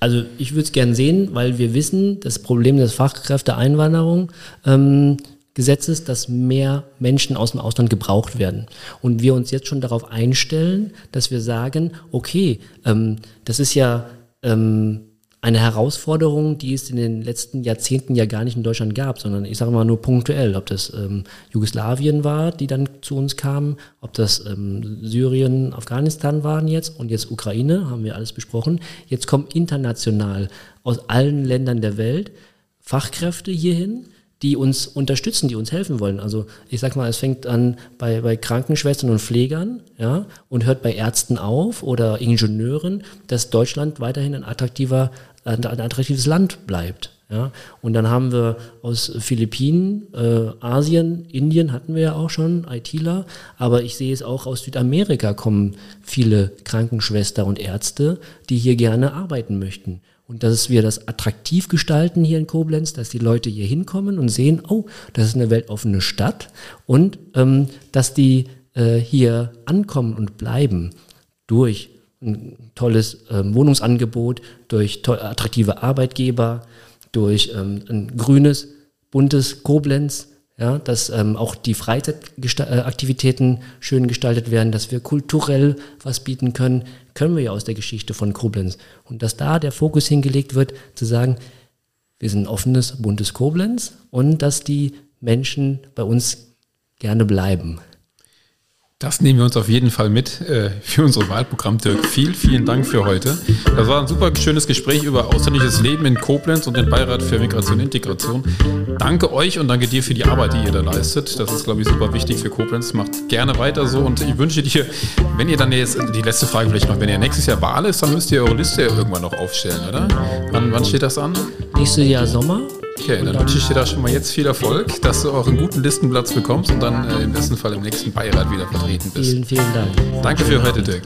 also ich würde es gerne sehen, weil wir wissen, das Problem des Fachkräfteeinwanderung ähm, Gesetzes, dass mehr Menschen aus dem Ausland gebraucht werden. Und wir uns jetzt schon darauf einstellen, dass wir sagen, okay, ähm, das ist ja ähm, eine Herausforderung, die es in den letzten Jahrzehnten ja gar nicht in Deutschland gab, sondern ich sage mal nur punktuell, ob das ähm, Jugoslawien war, die dann zu uns kamen, ob das ähm, Syrien, Afghanistan waren jetzt und jetzt Ukraine, haben wir alles besprochen. Jetzt kommen international aus allen Ländern der Welt Fachkräfte hierhin, die uns unterstützen, die uns helfen wollen. Also ich sag mal, es fängt an bei, bei Krankenschwestern und Pflegern, ja, und hört bei Ärzten auf oder Ingenieuren, dass Deutschland weiterhin ein attraktiver ein, attraktives Land bleibt. Ja? Und dann haben wir aus Philippinen, äh, Asien, Indien hatten wir ja auch schon, ITler, aber ich sehe es auch aus Südamerika kommen viele Krankenschwester und Ärzte, die hier gerne arbeiten möchten. Und dass wir das attraktiv gestalten hier in Koblenz, dass die Leute hier hinkommen und sehen, oh, das ist eine weltoffene Stadt und ähm, dass die äh, hier ankommen und bleiben durch ein tolles ähm, Wohnungsangebot, durch attraktive Arbeitgeber, durch ähm, ein grünes, buntes Koblenz, ja, dass ähm, auch die Freizeitaktivitäten schön gestaltet werden, dass wir kulturell was bieten können, können wir ja aus der Geschichte von Koblenz. Und dass da der Fokus hingelegt wird, zu sagen, wir sind ein offenes, buntes Koblenz und dass die Menschen bei uns gerne bleiben. Das nehmen wir uns auf jeden Fall mit äh, für unser Wahlprogramm, Dirk. Vielen, vielen Dank für heute. Das war ein super schönes Gespräch über ausländisches Leben in Koblenz und den Beirat für Migration und Integration. Danke euch und danke dir für die Arbeit, die ihr da leistet. Das ist, glaube ich, super wichtig für Koblenz. Macht gerne weiter so und ich wünsche dir, wenn ihr dann jetzt, die letzte Frage vielleicht noch, wenn ihr nächstes Jahr Wahl ist, dann müsst ihr eure Liste irgendwann noch aufstellen, oder? Wann, wann steht das an? Nächstes Jahr Sommer. Okay, dann, dann wünsche ich dir da schon mal jetzt viel Erfolg, dass du auch einen guten Listenplatz bekommst und dann äh, im besten Fall im nächsten Beirat wieder vertreten bist. Vielen, vielen Dank. Danke für heute, Dirk.